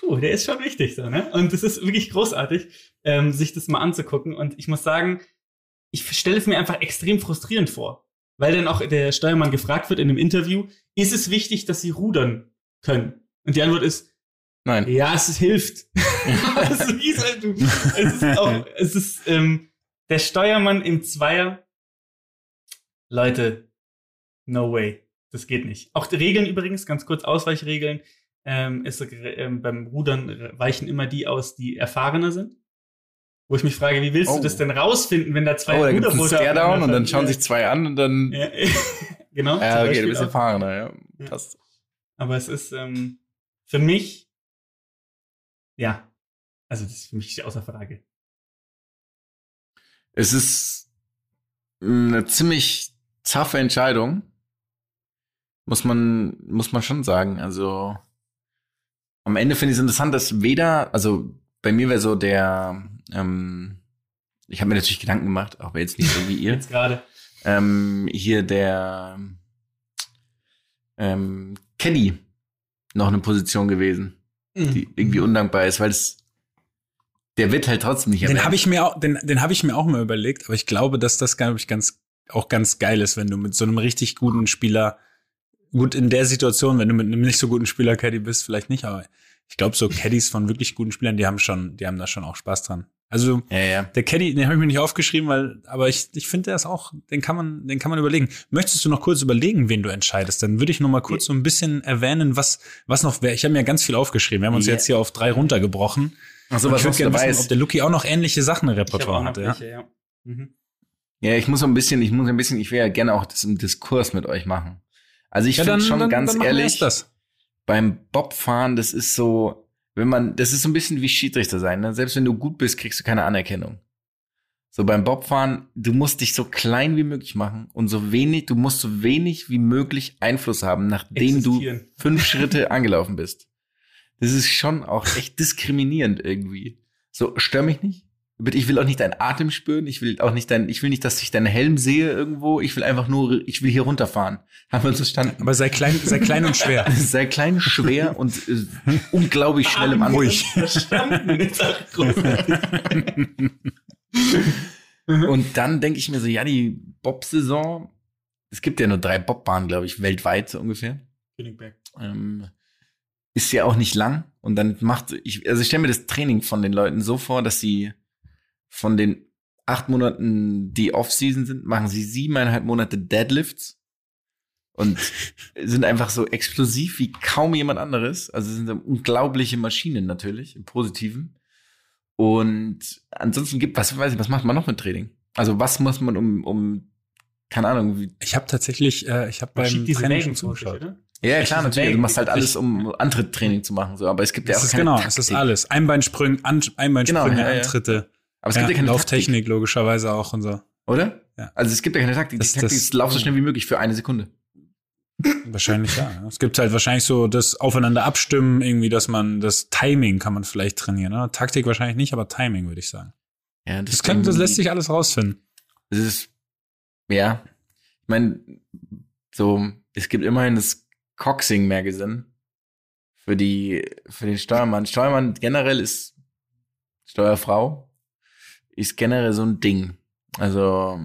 puh, der ist schon wichtig so, ne? Und es ist wirklich großartig, ähm, sich das mal anzugucken. Und ich muss sagen, ich stelle es mir einfach extrem frustrierend vor. Weil dann auch der Steuermann gefragt wird in einem Interview, ist es wichtig, dass sie rudern können? Und die Antwort ist,
Nein.
ja, es hilft. es, ist halt, du, es ist auch, es ist, ähm, der Steuermann im Zweier. Leute, no way. Das geht nicht. Auch die Regeln übrigens, ganz kurz Ausweichregeln, ähm, ist, ähm, beim Rudern weichen immer die aus, die erfahrener sind. Wo ich mich frage, wie willst
Oh.
du das denn rausfinden, wenn da zwei
Oh, da gibt's einen Stare-Down und dann schauen sich zwei an und dann.
Ja, genau.
Ja,
zum
okay, du bist erfahrener, ja.
Ja.
Passt.
Aber es ist ähm, für mich, ja, also das ist für mich außer Frage.
Es ist eine ziemlich zaffe Entscheidung. Muss man, muss man schon sagen. Also, am Ende finde ich es interessant, dass weder, also bei mir wäre so der, ähm, ich habe mir natürlich Gedanken gemacht, aber jetzt nicht so wie ihr.
Jetzt gerade.
ähm, hier der ähm, Caddy noch eine Position gewesen,
Mhm.
die irgendwie undankbar ist, weil es der wird halt trotzdem nicht
Den
erwähnt.
habe ich mir auch, den, den habe ich mir auch mal überlegt, aber ich glaube, dass das glaube ich ganz auch ganz geil ist, wenn du mit so einem richtig guten Spieler gut in der Situation, wenn du mit einem nicht so guten Spieler Caddy bist, vielleicht nicht, aber ich glaube so Caddies von wirklich guten Spielern, die haben schon, die haben da schon auch Spaß dran. Also
ja, ja.
der Caddy, den habe ich mir nicht aufgeschrieben, weil, aber ich, ich finde, der ist auch, den kann man, den kann man überlegen. Möchtest du noch kurz überlegen, wen du entscheidest? Dann würde ich noch mal kurz so ein bisschen erwähnen, was, was noch wäre. Ich habe mir ganz viel aufgeschrieben. Wir haben uns
Ja.
jetzt hier auf drei runtergebrochen. Und
was
ich würde gerne
dabei
wissen, ob
ist.
der Lucky auch noch ähnliche Sachen im Repertoire hatte. Ja?
welche, ja. Mhm.
Ja, ich muss so ein bisschen, ich muss ein bisschen, ich will ja gerne auch das im Diskurs mit euch machen. Also ich
Ja,
finde schon
dann,
ganz
dann
ehrlich, beim Bobfahren, das ist so, wenn man, das ist so ein bisschen wie Schiedsrichter sein. Ne? Selbst wenn du gut bist, kriegst du keine Anerkennung. So beim Bobfahren, du musst dich so klein wie möglich machen und so wenig, du musst so wenig wie möglich Einfluss haben, nachdem du fünf Schritte angelaufen bist. Das ist schon auch echt diskriminierend irgendwie. So, stör mich nicht. Bitte, Ich will auch nicht deinen Atem spüren. Ich will auch nicht dein, ich will nicht, dass ich deinen Helm sehe irgendwo. Ich will einfach nur, ich will hier runterfahren. Haben wir uns verstanden?
Aber sei klein, sei klein und schwer.
Sei klein, schwer und äh, unglaublich schnell im.
Verstanden. Jetzt auch großartig.
Und dann denke ich mir so, ja, die Bob-Saison, es gibt ja nur drei Bobbahnen, glaube ich, weltweit so ungefähr. Ähm, ist ja auch nicht lang. Und dann macht, ich, also ich stelle mir das Training von den Leuten so vor, dass sie von den acht Monaten, die Off-Season sind, machen sie siebeneinhalb Monate Deadlifts und sind einfach so explosiv wie kaum jemand anderes. Also sind unglaubliche Maschinen natürlich, im Positiven. Und ansonsten gibt, was weiß ich, was macht man noch mit Training? Also was muss man um, um keine Ahnung, wie,
Ich habe tatsächlich, äh, ich habe beim
diese
Training schon zugeschaut.
oder?
ja, klar, natürlich. Du machst halt alles, um Antritttraining zu machen, so. Aber es gibt ja
Das
auch
ist
keine
genau,
Taktik.
es ist alles. Einbeinsprünge, An Einbeinsprünge,
Genau, ja, ja.
Antritte,
Aber es gibt ja,
ja,
keine
Lauftechnik logischerweise auch und so.
Taktik, oder?
Ja.
Also es gibt ja keine Taktik.
Das-
Die Taktik
das-
ist, lauf so schnell wie möglich für eine Sekunde.
Wahrscheinlich ja. ja. Es gibt halt wahrscheinlich so das Aufeinander abstimmen, irgendwie, dass man das Timing kann man vielleicht trainieren. Ne? Taktik wahrscheinlich nicht, aber Timing würde ich sagen.
Ja,
Das, kann, das lässt sich alles rausfinden.
Das ist, ja. Ich meine, so, es gibt immerhin das Coxing Magazine für die, für den Steuermann. Steuermann generell ist Steuerfrau, ist generell so ein Ding. Also,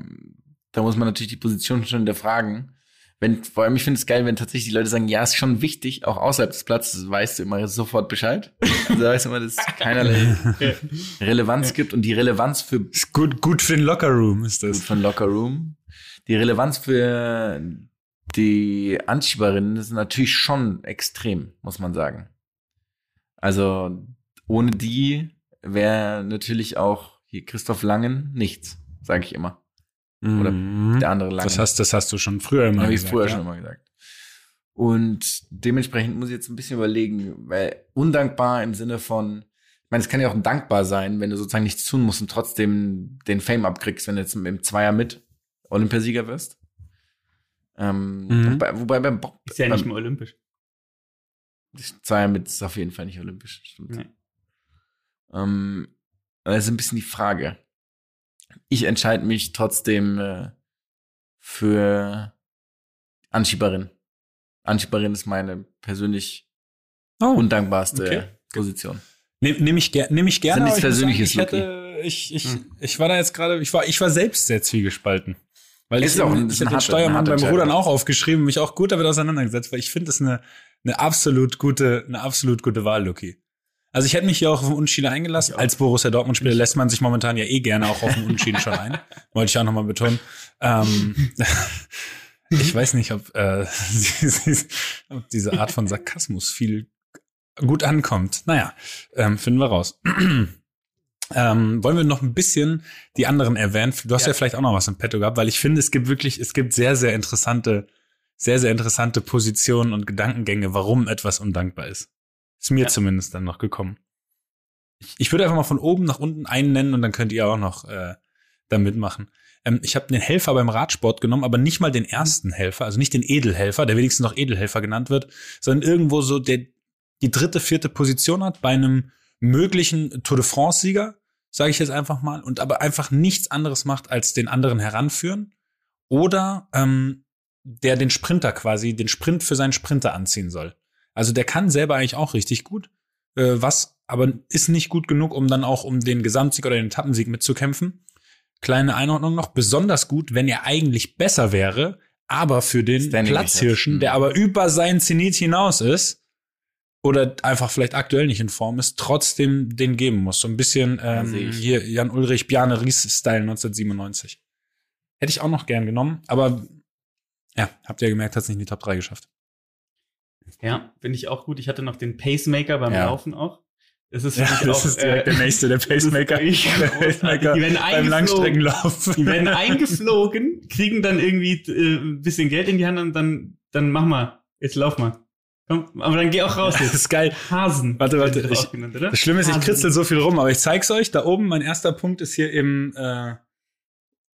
da muss man natürlich die Position schon hinterfragen. Wenn, vor allem, ich finde es geil, wenn tatsächlich die Leute sagen, ja, ist schon wichtig, auch außerhalb des Platzes, weißt du immer sofort Bescheid. Also weißt du immer, dass es keinerlei Relevanz gibt und die Relevanz für
Ist gut, gut für den Lockerroom ist
Gut
das.
von Locker Room. Die Relevanz für die Anschieberinnen ist natürlich schon extrem, muss man sagen. Also ohne die wäre natürlich auch hier Christoph Langen nichts, sage ich immer. Oder
Mhm.
Der andere Langen.
Das hast, das hast du schon früher immer
Habe ich
gesagt.
früher
ja.
schon mal gesagt. Und dementsprechend muss ich jetzt ein bisschen überlegen, weil undankbar im Sinne von, ich meine, es kann ja auch dankbar sein, wenn du sozusagen nichts tun musst und trotzdem den Fame abkriegst, wenn du jetzt im Zweier mit Olympiasieger wirst. Ähm,
Mhm.
wobei, wobei beim Bob,
Ist ja
beim
nicht mehr olympisch.
Zweier mit ist auf jeden Fall nicht olympisch. Stimmt.
Nee.
Ähm, das ist ein bisschen die Frage. Ich entscheide mich trotzdem äh, für Anschieberin. Anschieberin ist meine persönlich
Oh,
undankbarste
okay.
Position.
Nehme nehm ich, ger nehm ich gerne.
Ist ja nichts Persönliches,
sagen, ich, hätte, ich, ich,
Hm.
ich war da jetzt gerade, ich war, ich war selbst sehr zwiegespalten. Weil
Ist
ich,
auch
ich
ist
hätte den Steuermann beim Rudern auch aufgeschrieben, mich auch gut damit auseinandergesetzt, weil ich finde es eine, eine absolut gute, eine absolut gute Wahl, Lucky. Also ich hätte mich hier auch auf den Unschieden eingelassen. Als Borussia Dortmund-Spieler lässt man sich momentan ja eh gerne auch auf den Unschieden schon ein. Wollte ich auch nochmal betonen. Ähm, ich weiß nicht, ob, äh, ob diese Art von Sarkasmus viel gut ankommt. Naja, ähm, finden wir raus. ähm, wollen wir noch ein bisschen die anderen erwähnen? Du hast ja.
Ja.
vielleicht auch noch was im Petto gehabt, weil ich finde, es gibt wirklich, es gibt sehr, sehr interessante, sehr, sehr interessante Positionen und Gedankengänge, warum etwas undankbar ist. Ist mir
Ja.
zumindest dann noch gekommen. Ich, ich würde einfach mal von oben nach unten einen nennen und dann könnt ihr auch noch äh, da mitmachen. Ähm, ich habe den Helfer beim Radsport genommen, aber nicht mal den ersten Helfer, also nicht den Edelhelfer, der wenigstens noch Edelhelfer genannt wird, sondern irgendwo so der die dritte, vierte Position hat bei einem möglichen Tour de France-Sieger, sage ich jetzt einfach mal, und aber einfach nichts anderes macht, als den anderen heranführen. Oder ähm, der den Sprinter quasi, den Sprint für seinen Sprinter anziehen soll. Also der kann selber eigentlich auch richtig gut, äh, was aber ist nicht gut genug, um dann auch um den Gesamtsieg oder den Etappensieg mitzukämpfen. Kleine Einordnung noch, besonders gut, wenn er eigentlich besser wäre, aber für den
Standing
Platzhirschen, der
Mhm.
aber über seinen Zenit hinaus ist, oder einfach vielleicht aktuell nicht in Form ist, trotzdem den geben muss. So ein bisschen ähm, hier Jan Ulrich, Bjarne Ries-Style 1997. Hätte ich auch noch gern genommen, aber ja, habt ihr gemerkt, hat es nicht in die Top 3 geschafft.
Ja, finde ich auch gut. Ich hatte noch den Pacemaker beim
Ja.
Laufen auch. Das ist für mich auch, äh,
nächste, der Pacemaker.
das ist großartig. Die werden
beim. Langstreckenlauf.
Die werden eingeflogen, kriegen dann irgendwie äh, ein bisschen Geld in die Hand und dann dann mach mal. Jetzt lauf mal. Komm, aber dann geh auch raus
Das
jetzt.
ist geil.
Hasen.
Warte, warte,
das
ich-
genannt, oder?
Das Schlimme ist, ich
Hasen.
kritzel so viel rum, aber ich zeig's euch. Da oben, mein erster Punkt ist hier im, äh,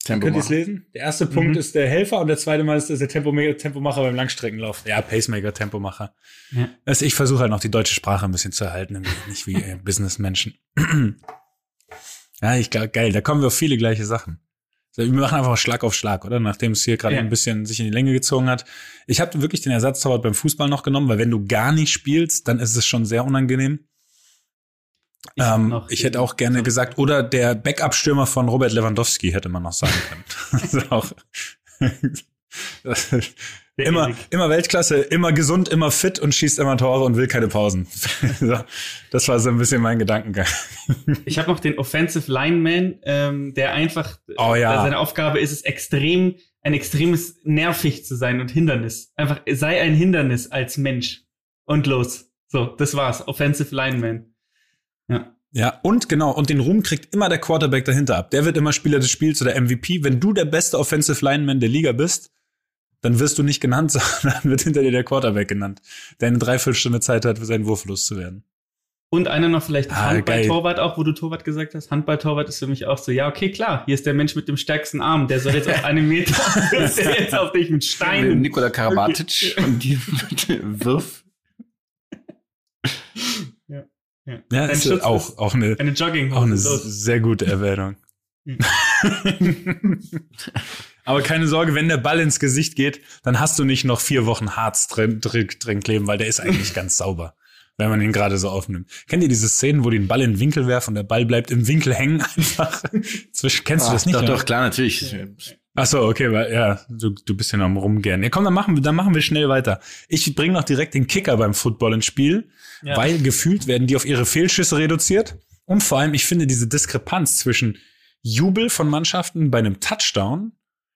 Tempo
könnt ihr es lesen? Der erste Punkt
Mhm.
ist der Helfer und der zweite Mal ist der Tempomaker, Tempomacher beim Langstreckenlauf. Ja, Pacemaker, Tempomacher.
Ja.
Also ich versuche halt noch die deutsche Sprache ein bisschen zu erhalten, nicht wie äh, Businessmenschen. ja, ich geil, da kommen wir auf viele gleiche Sachen. Wir machen einfach Schlag auf Schlag, oder? Nachdem es hier gerade
Ja.
ein bisschen sich in die Länge gezogen hat. Ich habe wirklich den Ersatztorwart beim Fußball noch genommen, weil wenn du gar nicht spielst, dann ist es schon sehr unangenehm.
Ich
ähm, ich hätte auch gerne gesagt, oder der Backup-Stürmer von Robert Lewandowski hätte man noch sagen können. auch immer,
Erik.
immer Weltklasse, immer gesund, immer fit und schießt immer Tore und will keine Pausen. das war so ein bisschen mein Gedankengang.
Ich habe noch den Offensive Lineman, ähm, der einfach,
Oh ja.
seine Aufgabe ist es extrem, ein extremes nervig zu sein und Hindernis. Einfach sei ein Hindernis als Mensch und los. So, das war's. Offensive Lineman. Ja.
Ja, und genau, und den Ruhm kriegt immer der Quarterback dahinter ab. Der wird immer Spieler des Spiels oder MVP. Wenn du der beste Offensive Lineman der Liga bist, dann wirst du nicht genannt, sondern wird hinter dir der Quarterback genannt, der eine Dreiviertelstunde Zeit hat, für seinen Wurf loszuwerden.
Und einer noch vielleicht
Ah,
Handball-Torwart auch, wo du Torwart gesagt hast. Handball-Torwart ist für mich auch so, ja, okay, klar, hier ist der Mensch mit dem stärksten Arm, der soll jetzt auf einem Meter, der jetzt auf dich mit Steinen.
Nikola Karabatic und die Wirf.
Ja,
Dein
ist
Schutz
auch,
ist
auch eine,
Eine Jogging.
auch eine sehr gute Erwähnung.
Hm.
Aber keine Sorge, wenn der Ball ins Gesicht geht, dann hast du nicht noch vier Wochen Harz drin, drin, drin kleben, weil der ist eigentlich ganz sauber, wenn man ihn gerade so aufnimmt. Kennt ihr diese Szenen, wo die den Ball in den Winkel werfen und der Ball bleibt im Winkel hängen einfach? Zwischen, kennst du das nicht?
Doch,
oder?
doch, klar, natürlich.
Ach so, okay, weil, ja, du, du bist ja noch am Rumgern. Ja, komm, dann machen wir, dann machen wir schnell weiter. Ich bringe noch direkt den Kicker beim Football ins Spiel,
Ja.
weil gefühlt werden die auf ihre Fehlschüsse reduziert. Und vor allem, ich finde diese Diskrepanz zwischen Jubel von Mannschaften bei einem Touchdown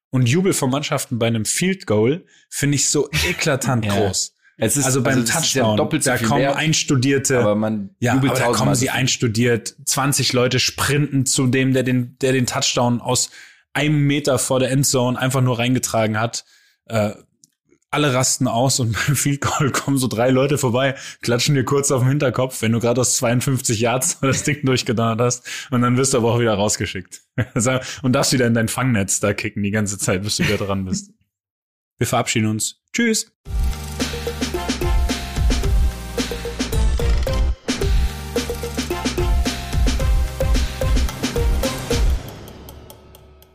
und Jubel von Mannschaften bei einem Field Goal finde ich so eklatant
Ja.
groß.
Es ist,
Also beim
ja
Touchdown,
doppelt so
da kommen
wert,
einstudierte,
aber man
ja, aber da kommen sie einstudiert, 20 Leute sprinten zu dem, der den, der den Touchdown aus einem Meter vor der Endzone einfach nur reingetragen hat. Äh, alle rasten aus und beim Field Goal kommen so drei Leute vorbei, klatschen dir kurz auf den Hinterkopf, wenn du gerade aus 52 Yards das Ding durchgedonnert hast und dann wirst du aber auch wieder rausgeschickt. und darfst wieder in dein Fangnetz da kicken die ganze Zeit, bis du wieder dran bist. Wir verabschieden uns. Tschüss.